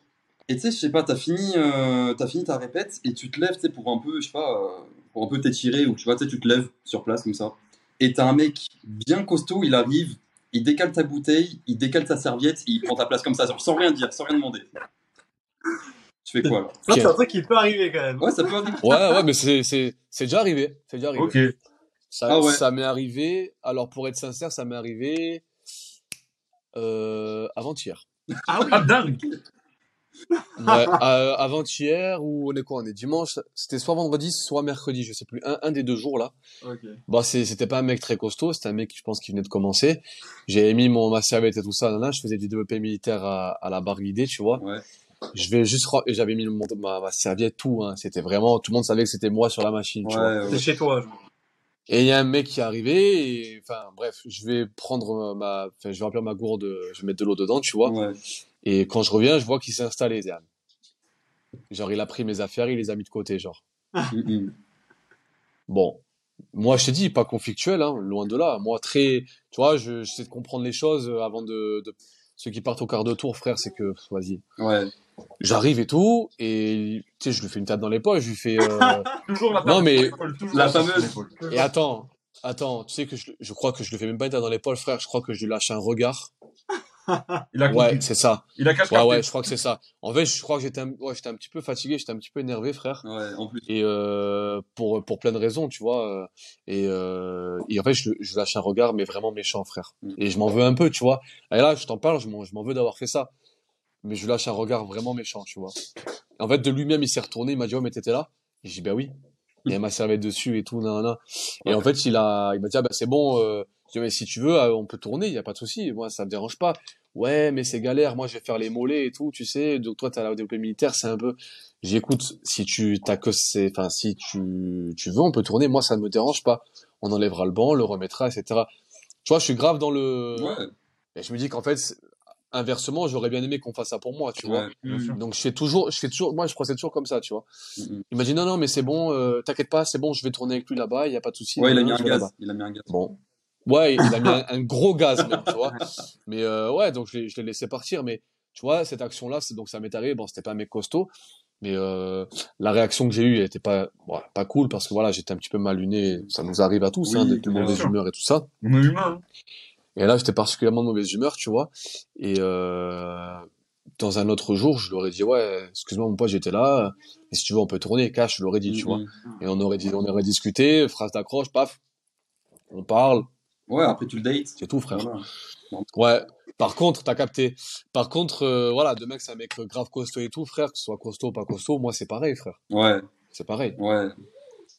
Et tu sais, je sais pas, t'as fini, euh, t'as fini ta répète et tu te lèves, tu sais, pour un peu, je sais pas, euh, pour un peu t'étirer ou tu vois, tu sais, tu te lèves sur place comme ça. Et t'as un mec bien costaud, il arrive, il décale ta bouteille, il décale ta serviette, et il prend ta place comme ça, genre, sans rien dire, sans rien demander. Tu fais quoi? Ça, c'est un truc qui peut arriver quand même. Ouais, ça peut arriver. Ouais, ouais, mais c'est, c'est, c'est déjà arrivé. C'est déjà arrivé. Ok. Ça, Ah ouais. ça m'est arrivé. Alors, pour être sincère, ça m'est arrivé, euh, avant-hier. Ah oui. Ah, dingue. Ouais, euh, avant-hier, ou on est quoi? On est dimanche. C'était soit vendredi, soit mercredi, je sais plus. Un, un des deux jours, là. Ok. Bah, c'était pas un mec très costaud, c'était un mec, je pense, qui venait de commencer. J'ai mis mon, ma serviette et tout ça, nanana, je faisais du développé militaire à, à la barre guidée, tu vois. Ouais. Je vais juste, j'avais mis mon, ma, ma serviette, tout, hein. C'était vraiment, tout le monde savait que c'était moi sur la machine, tu vois. Ouais, C'est ouais. chez toi, genre. Et il y a un mec qui est arrivé, et, enfin, bref, je vais prendre ma, enfin, je vais remplir ma gourde, je vais mettre de l'eau dedans, tu vois. Ouais. Et quand je reviens, je vois qu'il s'est installé, Zéane. Genre, il a pris mes affaires, il les a mis de côté, genre. Bon. Moi, je t'ai dit, pas conflictuel, hein, loin de là. Moi, très, tu vois, je, j'essaie de comprendre les choses euh, avant de, de, ceux qui partent au quart de tour, frère, c'est que, vas-y. Ouais. J'arrive et tout, et, tu sais, je lui fais une tape dans l'épaule, je lui fais, euh, [laughs] Toujours la Non, mais- La fameuse. et attends, attends, tu sais que je, je crois que je lui fais même pas une tape dans l'épaule, frère, je crois que je lui lâche un regard. Il a Ouais, compris. c'est ça. Il a cache Ouais, ouais, je crois que c'est ça. En fait, je crois que j'étais un, ouais, j'étais un petit peu fatigué, j'étais un petit peu énervé, frère. Ouais, en plus. Et euh, pour pour plein de raisons, tu vois. euh, Et, euh, et en fait, je, je lâche un regard, mais vraiment méchant, frère. Mm. Et je m'en veux un peu, tu vois. Et là, je t'en parle, je m'en veux d'avoir fait ça. Mais je lâche un regard vraiment méchant, tu vois. Et en fait, de lui-même, il s'est retourné, il m'a dit, ouais, mais t'étais là? Et j'ai dit, bah oui. Il y a ma serviette dessus et tout, nan, nan. Et en fait, il a, il m'a dit, ah, bah c'est bon, euh, je dis, mais si tu veux, euh, on peut tourner, il y a pas de souci. Moi, ça me dérange pas. Ouais, mais c'est galère. Moi, je vais faire les mollets et tout, tu sais. Donc, toi, t'as la développé militaire, c'est un peu, j'écoute, si tu t'as que c'est, enfin, si tu, tu veux, on peut tourner. Moi, ça ne me dérange pas. On enlèvera le banc, le remettra, etc. Tu vois, je suis grave dans le, Ouais. et je me dis qu'en fait, inversement, j'aurais bien aimé qu'on fasse ça pour moi, tu vois. Ouais. Donc, je fais toujours, je fais toujours, moi, je procède toujours comme ça, tu vois. Mm, Il m'a dit, non, non, mais c'est bon, euh, t'inquiète pas, c'est bon, je vais tourner avec lui là-bas, il y a pas de souci. Ouais, il a mis un gaz. là-bas. Il a mis un gaz. Bon. Ouais, il a mis [laughs] un, un gros gaz même, tu vois. Mais euh, ouais, donc je l'ai, je l'ai laissé partir. Mais tu vois, cette action-là, c'est donc ça m'est arrivé. Bon, c'était pas un mec costaud, mais euh, la réaction que j'ai eue, elle était pas, bon, pas cool parce que voilà, j'étais un petit peu mal luné. Ça nous arrive à tous, Oui, hein, d'être de mauvaise sûr. humeur et tout ça. On est humain. hein. Et là, j'étais particulièrement de mauvaise humeur, tu vois. Et euh, dans un autre jour, je leur ai dit, ouais, excuse-moi, mon pote, j'étais là. Mais si tu veux, on peut tourner. Cash, je leur ai dit, tu Mm, vois. mm. Et on aurait dit, on aurait discuté, phrase d'accroche, paf. On parle, Ouais, après tu le dates. c'est tout, frère. Voilà. Ouais. Par contre, t'as capté. Par contre, euh, voilà, de mec, c'est un mec grave costaud et tout, frère, que ce soit costaud ou pas costaud, moi, c'est pareil, frère. Ouais, C'est pareil. ouais.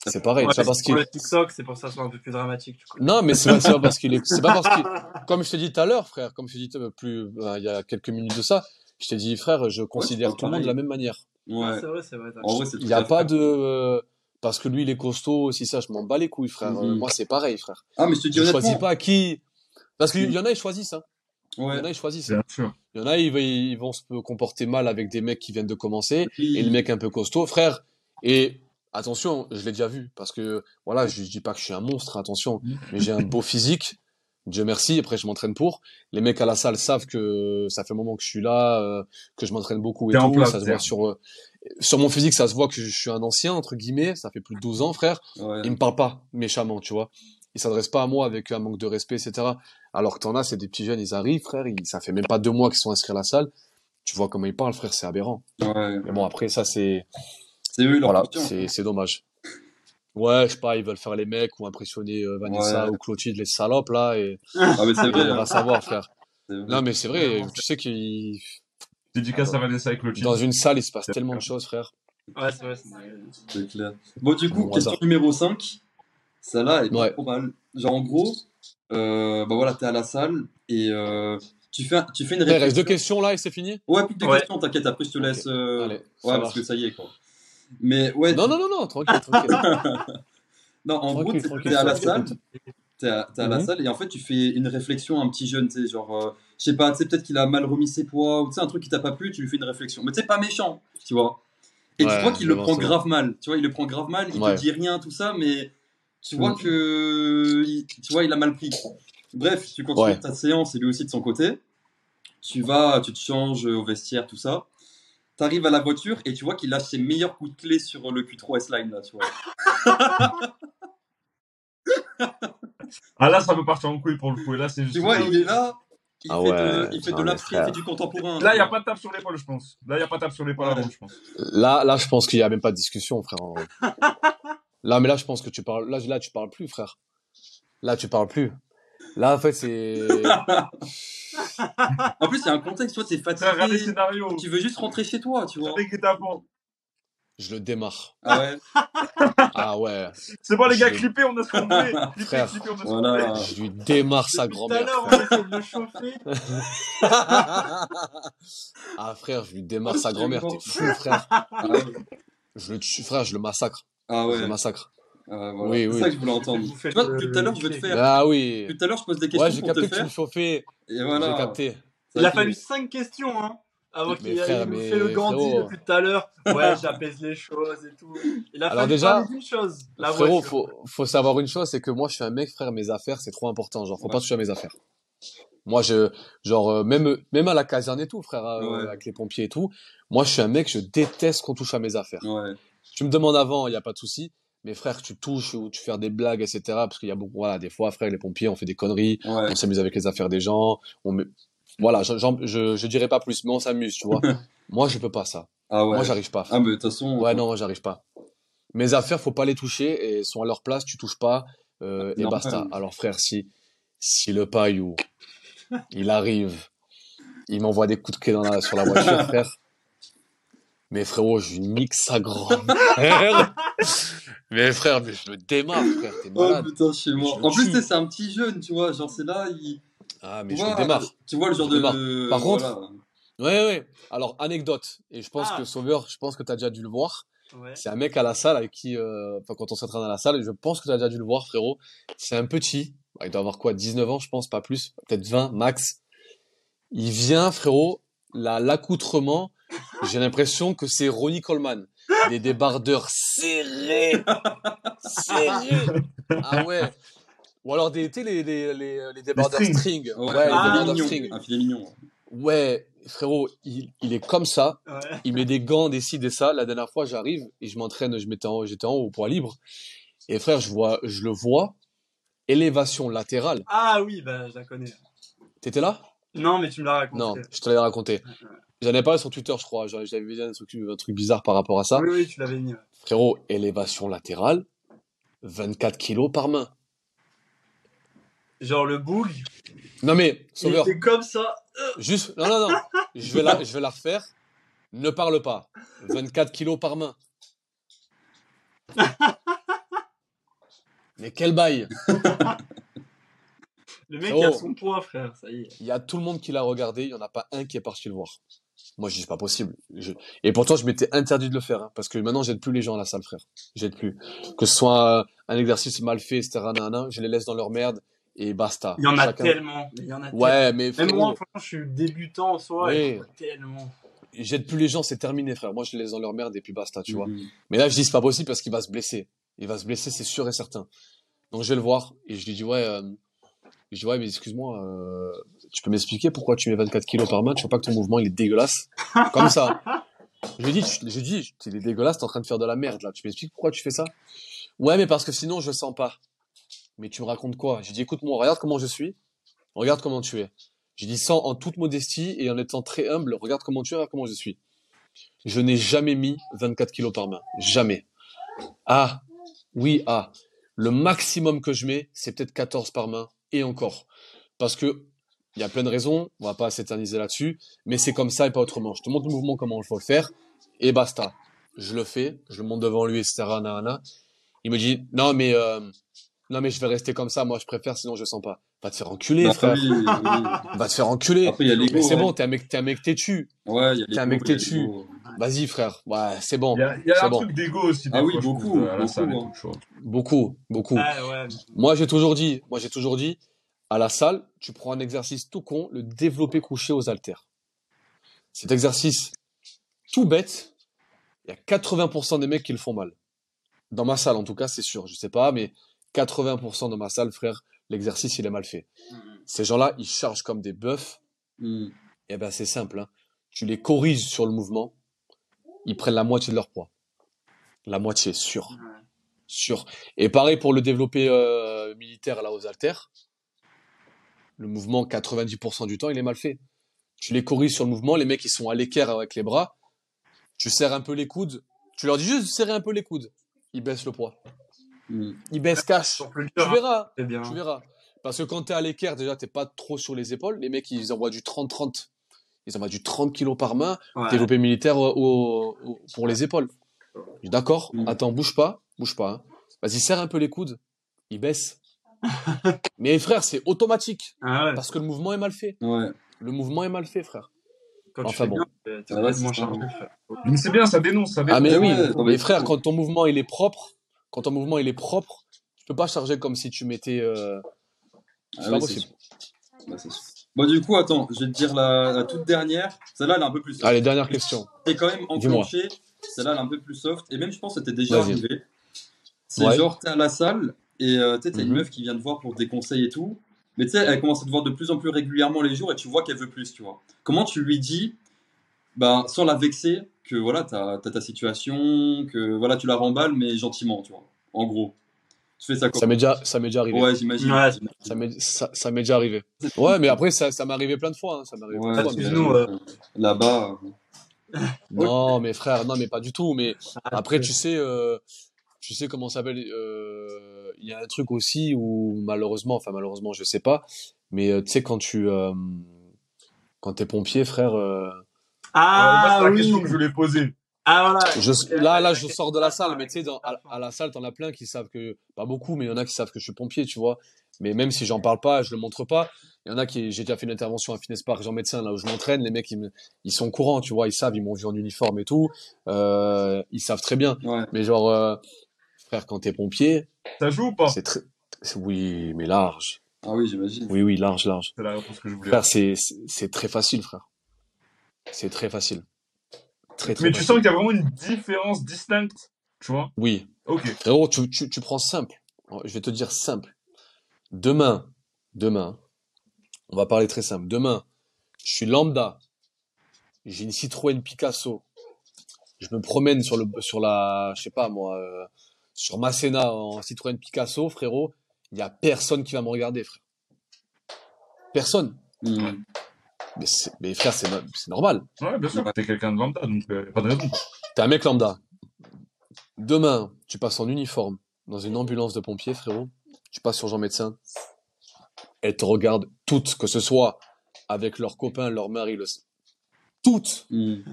C'est pareil. Ouais, c'est pas parce pour qu'il. le TikTok, c'est pour ça que c'est un peu plus dramatique. Du coup. Non, mais c'est pas, parce qu'il est. C'est pas parce qu'il. [laughs] Comme je t'ai dit tout à l'heure, frère, comme je t'ai dit euh, plus, euh, il y a quelques minutes de ça, je t'ai dit, frère, je considère tout le monde de la même manière. Ouais. C'est vrai, c'est vrai. En vrai, c'est Il y a pas de. Parce que lui, il est costaud, si ça, je m'en bats les couilles, frère. Euh, Mhm. moi, c'est pareil, frère. Ah, mais je te dis Je honnêtement. choisis pas qui. Parce qu'il Mhm. y en a, ils choisissent, hein. Il y Ouais. en a, ils choisissent. Bien sûr. Il y en a, ils, vont- ils vont se comporter mal avec des mecs qui viennent de commencer. Puis- et le mec un peu costaud, frère. Et attention, je l'ai déjà vu parce que voilà, je, je dis pas que je suis un monstre, attention, mais j'ai un beau [laughs] physique. Dieu merci. Après, je m'entraîne pour. Les mecs à la salle savent que ça fait un moment que je suis là, euh, que je m'entraîne beaucoup et tout. place, ça se voit en- sur euh, sur mon physique, ça se voit que je suis un ancien entre guillemets. Ça fait plus de 12 ans, frère. Ouais. Il me parle pas méchamment, tu vois. Il s'adresse pas à moi avec un manque de respect, etc. Alors que t'en as, c'est des petits jeunes, ils arrivent, frère. Ils, ça fait même pas deux mois qu'ils sont inscrits à la salle. Tu vois comment ils parlent, frère, c'est aberrant. Ouais. Mais bon, après, ça, c'est, C'est eux leur voilà, c'est, dommage. Ouais, je sais pas, ils veulent faire les mecs ou impressionner euh, Vanessa Ouais. ou Clotilde, les salopes, là, et, Ah, mais c'est vrai. on va savoir, frère. Non, mais c'est vrai, tu sais qu'il, Dédicace à Vanessa avec le titre. dans une salle, il se passe tellement de choses, frère. Ouais, c'est vrai. c'est- clair. Bon, du coup, Bon question hasard. numéro 5. Celle-là, elle est pas Ouais. trop mal. Genre, en gros, euh, bah voilà, t'es à la salle et euh, tu, fais, tu fais une Après, il reste deux réflexion. questions, là, et c'est fini? Ouais, plus que deux Ouais. questions, t'inquiète, après je te laisse. euh, Allez, ouais, ça parce marche. que ça y est, quoi. Mais ouais, Non, non, non, non, tranquille, tranquille. [laughs] non, en Tranquille, gros, t'es à la salle. T'es à, t'es à la Mhm. salle et en fait, tu fais une réflexion à un petit jeune, tu sais, genre, euh, je sais pas, tu sais, peut-être qu'il a mal remis ses poids ou tu sais, un truc qui t'a pas plu, tu lui fais une réflexion. Mais tu sais, pas méchant, tu vois. Et tu vois qu'il le prend grave mal, tu vois, il le prend grave mal, il Ouais. te dit rien, tout ça, mais tu vois Mhm. que, il- tu vois, il a mal pris. Bref, tu continues Ouais. ta séance et lui aussi de son côté. Tu vas, tu te changes au vestiaire, tout ça. T'arrives à la voiture et tu vois qu'il lâche ses meilleurs coups de clé sur le Q3 S-Line, là, tu vois. [laughs] Ah là, ça peut partir en couille pour le coup. Et là, c'est juste. Tu vois, il est là, il Ah fait, ouais, de, il fait de l'abstrait, il fait du contemporain. Là, il n'y a pas de tape sur l'épaule, je pense. Là, il n'y a pas de tape sur l'épaule Ouais. je pense. Là, là, je pense qu'il y a même pas de discussion, frère. [laughs] Là, mais là, je pense que tu parles. Là, là, tu parles plus, frère. Là, tu parles plus. Là, en fait, c'est. [laughs] En plus, il y a un contexte, toi, t'es fatigué. Tu veux juste rentrer chez toi, tu vois. Je le démarre. Ah ouais. [laughs] Ah ouais. C'est bon, les gars, Je- clippez, on a ce qu'on voulait. Clippez, Frère. clippez, on a. Voilà. Je lui démarre sa Depuis tout à grand-mère. l'heure, on frère. essaie de le chauffer. [laughs] ah frère, je lui démarre Oh, sa grand-mère. T'es fou, frère. [laughs] Ah ouais. Je le tue, frère, je le massacre. Ah Je ouais. le massacre. Ah, voilà. Oui, c'est oui. ça que je voulais entendre. Vous Tu vois, depuis tout à l'heure, je veux te faire. Ah oui. Depuis tout à l'heure, je pose des questions Ouais, j'ai pour te capté que tu me chauffais. Et voilà. J'ai capté. Ça Il a fallu 5 questions, hein. Avant qu'il il nous fait le Gandhi frérot. depuis tout à l'heure. Ouais, [laughs] j'apaise les choses et tout. Il a Alors déjà, d'une chose. La Frérot, voiture. faut, faut savoir une chose, c'est que moi, je suis un mec, frère, mes affaires, c'est trop important. Genre, faut pas toucher à mes affaires. Moi, je, genre, euh, même, même à la caserne et tout, frère, euh, avec les pompiers et tout. Moi, je suis un mec, je déteste qu'on touche à mes affaires. Ouais. Tu me demandes avant, il y a pas de souci. Mais frère, tu touches ou tu fais des blagues, etc. Parce qu'il y a beaucoup, voilà, des fois, frère, les pompiers, on fait des conneries, on s'amuse avec les affaires des gens. On met... Voilà, je, je, je dirais pas plus, mais on s'amuse, tu vois. [laughs] moi, je peux pas ça. Ah ouais. Moi, j'arrive pas. Ah, mais de toute façon. Ouais, non, moi, j'arrive pas. Mes affaires, faut pas les toucher et elles sont à leur place, tu touches pas, euh, et basta. [laughs] Alors, frère, si, si le paillou, il arrive, il m'envoie des coups de clé dans la, sur la voiture, [laughs] frère. Mais frérot, je nique sa grand-mère. mais frère, mais je le démarre, frère, t'es Oh putain. Je le En plus, c'est un petit jeune, tu vois. Genre, c'est là, il. Ah, mais tu je vois, le démarre. Tu vois le genre Je de. Par contre- voilà. Ouais, ouais. Alors, anecdote. Et je pense Ah. que Sauveur, je pense que t'as déjà dû le voir. Ouais. C'est un mec à la salle avec qui, euh, enfin, quand on s'entraîne à la salle, je pense que tu as déjà dû le voir, frérot. C'est un petit. Il doit avoir quoi, 19 ans, je pense, pas plus. Peut-être 20, max. Il vient, frérot, là, l'accoutrement, j'ai l'impression que c'est Ronnie Coleman. Des débardeurs serrés. [laughs] serrés. Ah ouais. Ou alors des, tu sais, les, les, les, les débardeurs strings. string. Ouais, Ouais, les Ah, débardeurs mignon. string. Un filet mignon. Ouais, frérot, il, il est comme ça Ouais. il met des gants, des ci, des ça. La dernière fois, j'arrive et je m'entraîne, je m'étais en, j'étais en haut au poids libre. Et frère, je vois, je le vois, élévation latérale. Ah oui, bah, je la connais. T'étais là? Non, mais tu me l'as raconté. Non, je te l'avais raconté. J'en ai parlé sur Twitter, je crois. J'avais j'avais vu un truc, un truc bizarre par rapport à ça. Oui, oui, tu l'avais mis. ouais. Frérot, élévation latérale, 24 kilos par main. Genre le boug, Non mais, sauveur, était comme ça. juste, non, non, non, je vais la, je vais la refaire. Ne parle pas. 24 kilos par main. Mais quel bail! Le mec Oh. a son poids, frère, ça y est. Il y a tout le monde qui l'a regardé, il n'y en a pas un qui est parti le voir. Moi, je dis c'est pas possible. Je- Et pourtant, je m'étais interdit de le faire, hein, parce que maintenant, j'aide plus les gens à la salle, frère. J'aide plus. Que ce soit un exercice mal fait, etc., je les laisse dans leur merde et basta. Il y en a Chacun- tellement. mais Il y en a tellement. Ouais, mais Même moi, franchement, je suis débutant en soi. Oui. et il y en a tellement. j'aide plus les gens, c'est terminé, frère. Moi, je les laisse dans leur merde et puis basta, tu vois. Mhm. Mais là, je dis c'est pas possible parce qu'il va se blesser. Il va se blesser, c'est sûr et certain. Donc je vais le voir et je lui dis ouais, euh, je dis ouais mais excuse-moi, euh, tu peux m'expliquer pourquoi tu mets 24 kilos par main Tu vois pas que ton mouvement il est dégueulasse? Comme ça. Je lui dis, tu- je lui dis, il est dégueulasse, t'es en train de faire de la merde là. Tu m'expliques pourquoi tu fais ça? Ouais mais parce que sinon je sens pas. Mais tu me racontes quoi? J'ai dit écoute-moi, regarde comment je suis, regarde comment tu es. J'ai dit sans en toute modestie et en étant très humble, regarde comment tu es, regarde comment je suis. Je n'ai jamais mis 24 kilos par main, jamais. Ah, oui, ah. Le maximum que je mets, c'est peut-être 14 par main, et encore. Parce que, il y a plein de raisons, on va pas s'éterniser là-dessus, mais c'est comme ça et pas autrement. Je te montre le mouvement, comment il faut le faire, et basta. Je le fais, je le monte devant lui, etc. nanana. Il me dit, non, mais, euh, non, mais je vais rester comme ça, moi je préfère, sinon je sens pas. Va te faire enculer, Bah, frère. oui, oui. [laughs] Va te faire enculer. Après, il y a l'ego. Mais c'est hein. bon, t'es un mec, t'es un mec têtu. Ouais, il y a T'es un mec têtu. Vas-y, frère. Ouais, c'est bon. Il y a, il y a C'est un bon. truc d'ego aussi. Ah oui, fois, je beaucoup, à la beaucoup, salle hein. Beaucoup, beaucoup. Ouais. Moi, j'ai toujours dit, moi, j'ai toujours dit, à la salle, tu prends un exercice tout con, le développer couché aux haltères. Cet exercice tout bête, il y a 80% des mecs qui le font mal. Dans ma salle, en tout cas, c'est sûr. Je sais pas, mais 80% de ma salle, frère, l'exercice, il est mal fait. Ces gens-là, ils chargent comme des bœufs. Mhm. Eh ben, c'est simple, hein. Tu les corriges sur le mouvement, ils prennent la moitié de leur poids. La moitié. Sûr. Et pareil pour le développé euh, militaire là aux haltères. Le mouvement, 90% du temps, il est mal fait. Tu les corriges sur le mouvement, les mecs ils sont à l'équerre avec les bras. Tu serres un peu les coudes. Tu leur dis juste de serrer un peu les coudes. Ils baissent le poids. Ils baissent cash. Tu hein. verras. bien. Tu verras. Parce que quand t'es à l'équerre, déjà, t'es pas trop sur les épaules. Les mecs, ils envoient du 30-30. Ils envoient du 30 kilos par main. Ouais. Développé militaire au- au- au- pour les épaules. D'accord, Mm. attends, bouge pas, bouge pas. hein. Vas-y, serre un peu les coudes. Il baisse. [laughs] Mais frère, c'est automatique. Ah ouais. Parce que le mouvement est mal fait. Ouais. Le mouvement est mal fait, frère. Quand tu Enfin bon. bien, Ah ouais, c'est bien, ça dénonce, ça dénonce. Ah, mais oui. mais- frère, quand ton mouvement il est propre, quand ton mouvement il est propre, tu peux pas charger comme si tu mettais. euh, Ah C'est pas possible. Bah. Bon, du coup, attends, je vais te dire la, la toute dernière. Celle-là, elle est un peu plus soft. Allez, dernière question. T'es quand même enclenché. Celle-là, elle est un peu plus soft. Et même, je pense que c'était déjà arrivé. C'est Ouais. genre, t'es à la salle et euh, tu sais, t'as une Mhm. meuf qui vient te voir pour des conseils et tout. Mais tu sais, elle commence à te voir de plus en plus régulièrement les jours et tu vois qu'elle veut plus, tu vois. Comment tu lui dis, bah, sans la vexer, que voilà, t'as as ta situation, que voilà, tu la remballes, mais gentiment, tu vois. En gros. Tu fais ça comme Ça m'est déjà, ça m'est déjà arrivé. Ouais, j'imagine. Ouais. Ça m'est, ça, ça m'est déjà arrivé. Ouais, mais après, ça, ça m'est arrivé plein de fois. hein, Ça m'est arrivé plein de excuse-nous, euh. Là-bas. euh, [laughs] Non, mais frère, non, mais pas du tout. Mais après, tu sais, euh, tu sais comment ça s'appelle. euh, Il y a un truc aussi où malheureusement, enfin malheureusement, je sais pas. Mais euh, tu sais quand tu, euh, quand t'es pompier, frère. Euh, Ah, c'est la oui. question que je voulais poser. Ah voilà. je, là, là, je sors de la salle, mais tu sais, dans- à, à la salle, t'en as plein qui savent que, pas beaucoup, mais il y en a qui savent que je suis pompier, tu vois. Mais même si j'en parle pas, je le montre pas. Il y en a qui, j'ai déjà fait une intervention à Finespark, Jean Médecin, là où je m'entraîne. Les mecs, ils, me- ils sont au courant, tu vois, ils savent, ils m'ont vu en uniforme et tout. Euh, ils savent très bien. Ouais. Mais genre, euh, frère, quand t'es pompier, Ça joue ou pas? c'est très, c'est- oui, mais large. Ah oui, j'imagine. Oui, oui, large, large. C'est la réponse que je voulais. Frère, c'est c'est très facile, frère. C'est très facile. Très, très Mais tu facile. sens qu'il y a vraiment une différence distincte, tu vois? Oui. Ok. Frérot, tu, tu, tu prends simple. Je vais te dire simple. Demain, demain, on va parler très simple. Demain, je suis lambda. J'ai une Citroën Picasso. Je me promène sur le, sur la, je sais pas moi, euh, sur Masséna en Citroën Picasso, frérot. Il y a personne qui va me regarder, frère. Personne. Mhm. Mais, frère, c'est no- c'est normal. Ouais, bien sûr, t'es quelqu'un de lambda, donc euh, pas de raison. T'es un mec lambda. Demain, tu passes en uniforme dans une ambulance de pompiers, frérot. Tu passes sur Jean Médecin. Elles te regardent toutes, que ce soit avec leurs copains, leurs maris, le... toutes, Mhm.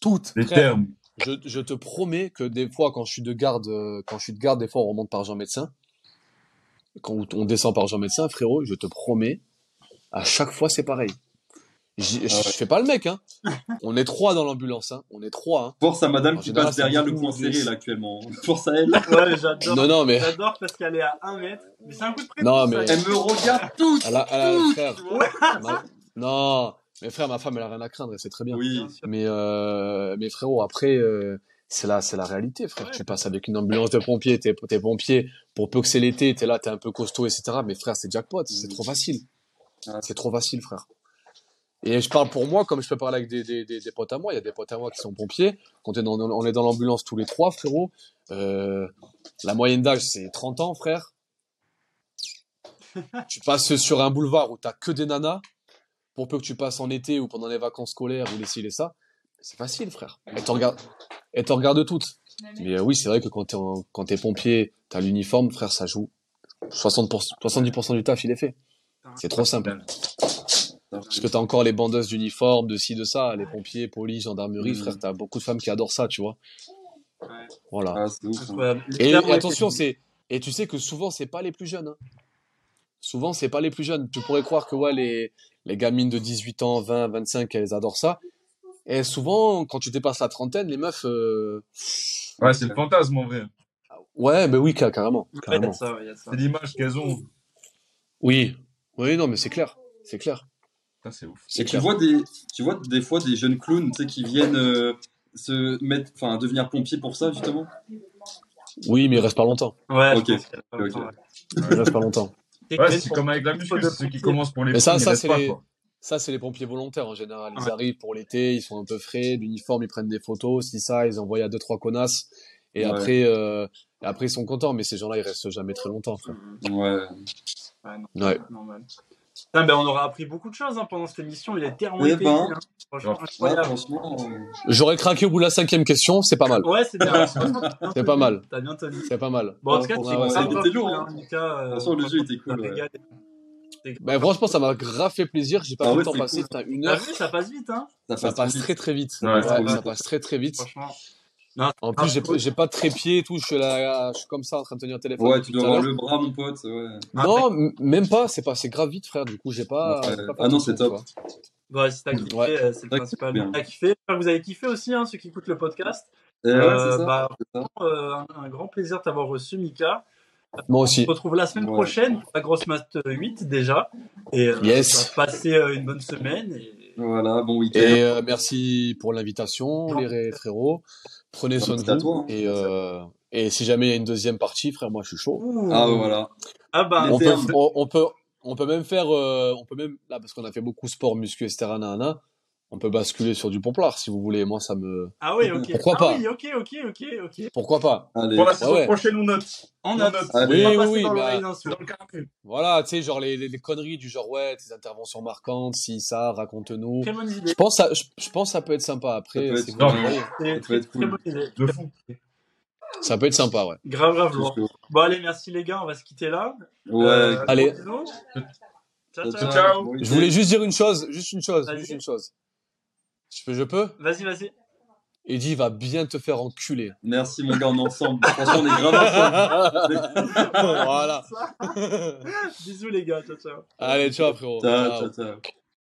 toutes. Les frère. termes. Je, je te promets que des fois, quand je suis de garde, euh, quand je suis de garde, des fois, on remonte par Jean Médecin. Quand on descend par Jean Médecin, frérot, je te promets, à chaque fois, c'est pareil. J'y- Ah ouais. Je fais pas le mec, hein. On est trois dans l'ambulance, hein. On est trois, hein. Force à madame qui passe derrière le coin serré là actuellement. [laughs] Force à elle. Ouais, j'adore. [laughs] Non, non, mais, J'adore parce qu'elle est à 1 mètre. Mais c'est un coup de prénom. Non, mais- Elle me regarde toutes. à la, à la- frère, Ouais. ma- non, mais frère, ma femme, elle a rien à craindre, et c'est très bien. Oui. Mais, euh, mais frérot, après, euh, c'est la, c'est la réalité, frère. Ouais. Tu passes avec une ambulance de pompiers, t'es, t'es pompier, pour peu que c'est l'été, t'es là, t'es un peu costaud, etc. Mais frère, c'est jackpot, c'est trop facile. Ouais. C'est trop facile, frère. Et je parle pour moi, comme je peux parler avec des, des, des, des potes à moi. Il y a des potes à moi qui sont pompiers. Quand on est dans, on est dans l'ambulance tous les trois, frérot. Euh, la moyenne d'âge, c'est 30 ans, frère. [laughs] tu passes sur un boulevard où t'as que des nanas. Pour peu que tu passes en été ou pendant les vacances scolaires ou les ci, les ça. C'est facile, frère. Elles te regardent, elles te regardent toutes. Mais euh, oui, c'est vrai que quand t'es, en- quand t'es pompier, t'as l'uniforme, frère, ça joue. 60%, 70% du taf, il est fait. C'est trop simple. Parce que t'as encore les bandeuses d'uniforme, de ci, de ça, les pompiers, police, gendarmerie, Mhm. frère, t'as beaucoup de femmes qui adorent ça, tu vois. Ouais. Voilà. Ah, c'est ouf. hein. Et, attention, c'est- et tu sais que souvent, c'est pas les plus jeunes, hein. Souvent, c'est pas les plus jeunes. Tu pourrais croire que, ouais, les, les gamines de 18 ans, 20, 25, elles adorent ça. Et souvent, quand tu dépasses la trentaine, les meufs, euh, Ouais, c'est le fantasme en vrai. ouais, mais oui, ca- carrément, Ouais, il y a carrément. ça, il y a ça. C'est l'image qu'elles ont. Oui. Oui, non, mais c'est clair. C'est clair. C'est ouf. Et tu vois des, tu vois des fois des jeunes clowns, tu sais, qui viennent euh, se mettre, enfin, devenir pompiers pour ça justement. Oui, mais il reste pas longtemps. Ouais, Ok, je pense qu'il y a pas longtemps, ouais. Il reste pas longtemps. Ouais, c'est comme avec la muscu, ceux qui commencent pour les Mais ça, ils ça, restent c'est les-. Ça, c'est les pompiers volontaires en général. Ils Ouais. arrivent pour l'été, ils sont un peu frais, l'uniforme, ils prennent des photos, si ça, ils envoient à deux, trois connasses. Et Ouais. après, euh, après, ils sont contents. Mais ces gens-là, ils restent jamais très longtemps, frère. Ouais. Ouais, non, Ouais. normal. Putain, ben, on aura appris beaucoup de choses hein, pendant cette émission. Il est tellement Eh épais. ben. hein. J'aurais craqué au bout de la cinquième question, c'est pas mal. Ouais, c'est bien. [laughs] T'as C'est pas mal. T'as bien tenu. C'est pas mal. Bon, en tout cas, Ouais, tu ouais, a été lourd, hein. Euh, De toute façon, le jeu était t'as cool, ouais. Bah, franchement, ça m'a grave fait plaisir. J'ai pas Ah vu ouais, le temps passer. cool. Putain, une T'as heure. vu, ça passe vite, hein Ça passe vite. très très vite. Ouais, ça passe très très vite. Franchement. En plus, j'ai j'ai pas de trépied et tout. Je suis là, je suis comme ça en train de tenir le téléphone. Ouais, tu dois avoir le bras, mon pote. Ouais. Non, m- même pas. C'est pas, c'est grave vite, frère. Du coup, j'ai pas. Ouais. j'ai pas Ah non, c'est top. Bon, si t'as kiffé, Ouais. euh, c'est le principal. bien. T'as kiffé. Vous avez kiffé aussi, hein, ceux qui écoutent le podcast. Ouais, Euh, c'est ça. bah, c'est ça. Euh, un, un grand plaisir de t'avoir reçu, Mika. Moi On aussi. se retrouve la semaine Ouais. prochaine pour la grosse Mat 8 déjà. Et euh, Yes. on va passer euh, une bonne semaine. Et... Voilà, bon week-end. Et euh, merci pour l'invitation, les ré- frérots. Prenez soin de vous. toi, hein. Et, euh, et si jamais il y a une deuxième partie, frère, moi je suis chaud. Ah, voilà. Ah bah, On peut, on, on peut, on peut même faire, euh, on peut même, là, parce qu'on a fait beaucoup sport, muscu, etc., nanana, on peut basculer sur du pomplard si vous voulez. Moi, ça me. ah oui, ok. Pourquoi ah pas oui, ok, ok, ok, ok. Pourquoi pas Allez. Pour la saison ouais. prochaine, on note. On note. note. Allez. On Oui, va oui, oui, dans bah. Dans le. Voilà, tu sais, genre les, les, les conneries du genre, ouais, tes interventions marquantes, si, ça, raconte-nous. Très bonne idée. Je pense, ça, je, je pense que ça peut être sympa Ça après. peut être cool. C'est peut très, être cool. bonne idée. De fou. Ça peut être sympa, ouais. Grave, grave chaud. Bon, allez, merci les gars, on va se quitter là. Ouais. Euh, Allez. Ciao, Ciao, Je voulais juste dire une chose, juste une chose, juste une chose. Je peux, je peux? Vas-y, vas-y. Eddie va bien te faire enculer. Merci, mon gars, on est ensemble. Franchement, on est grave ensemble. [laughs] voilà. [laughs] Bisous les gars, ciao, ciao. Allez, ciao, frérot. Ciao, Ciao. ciao, ciao.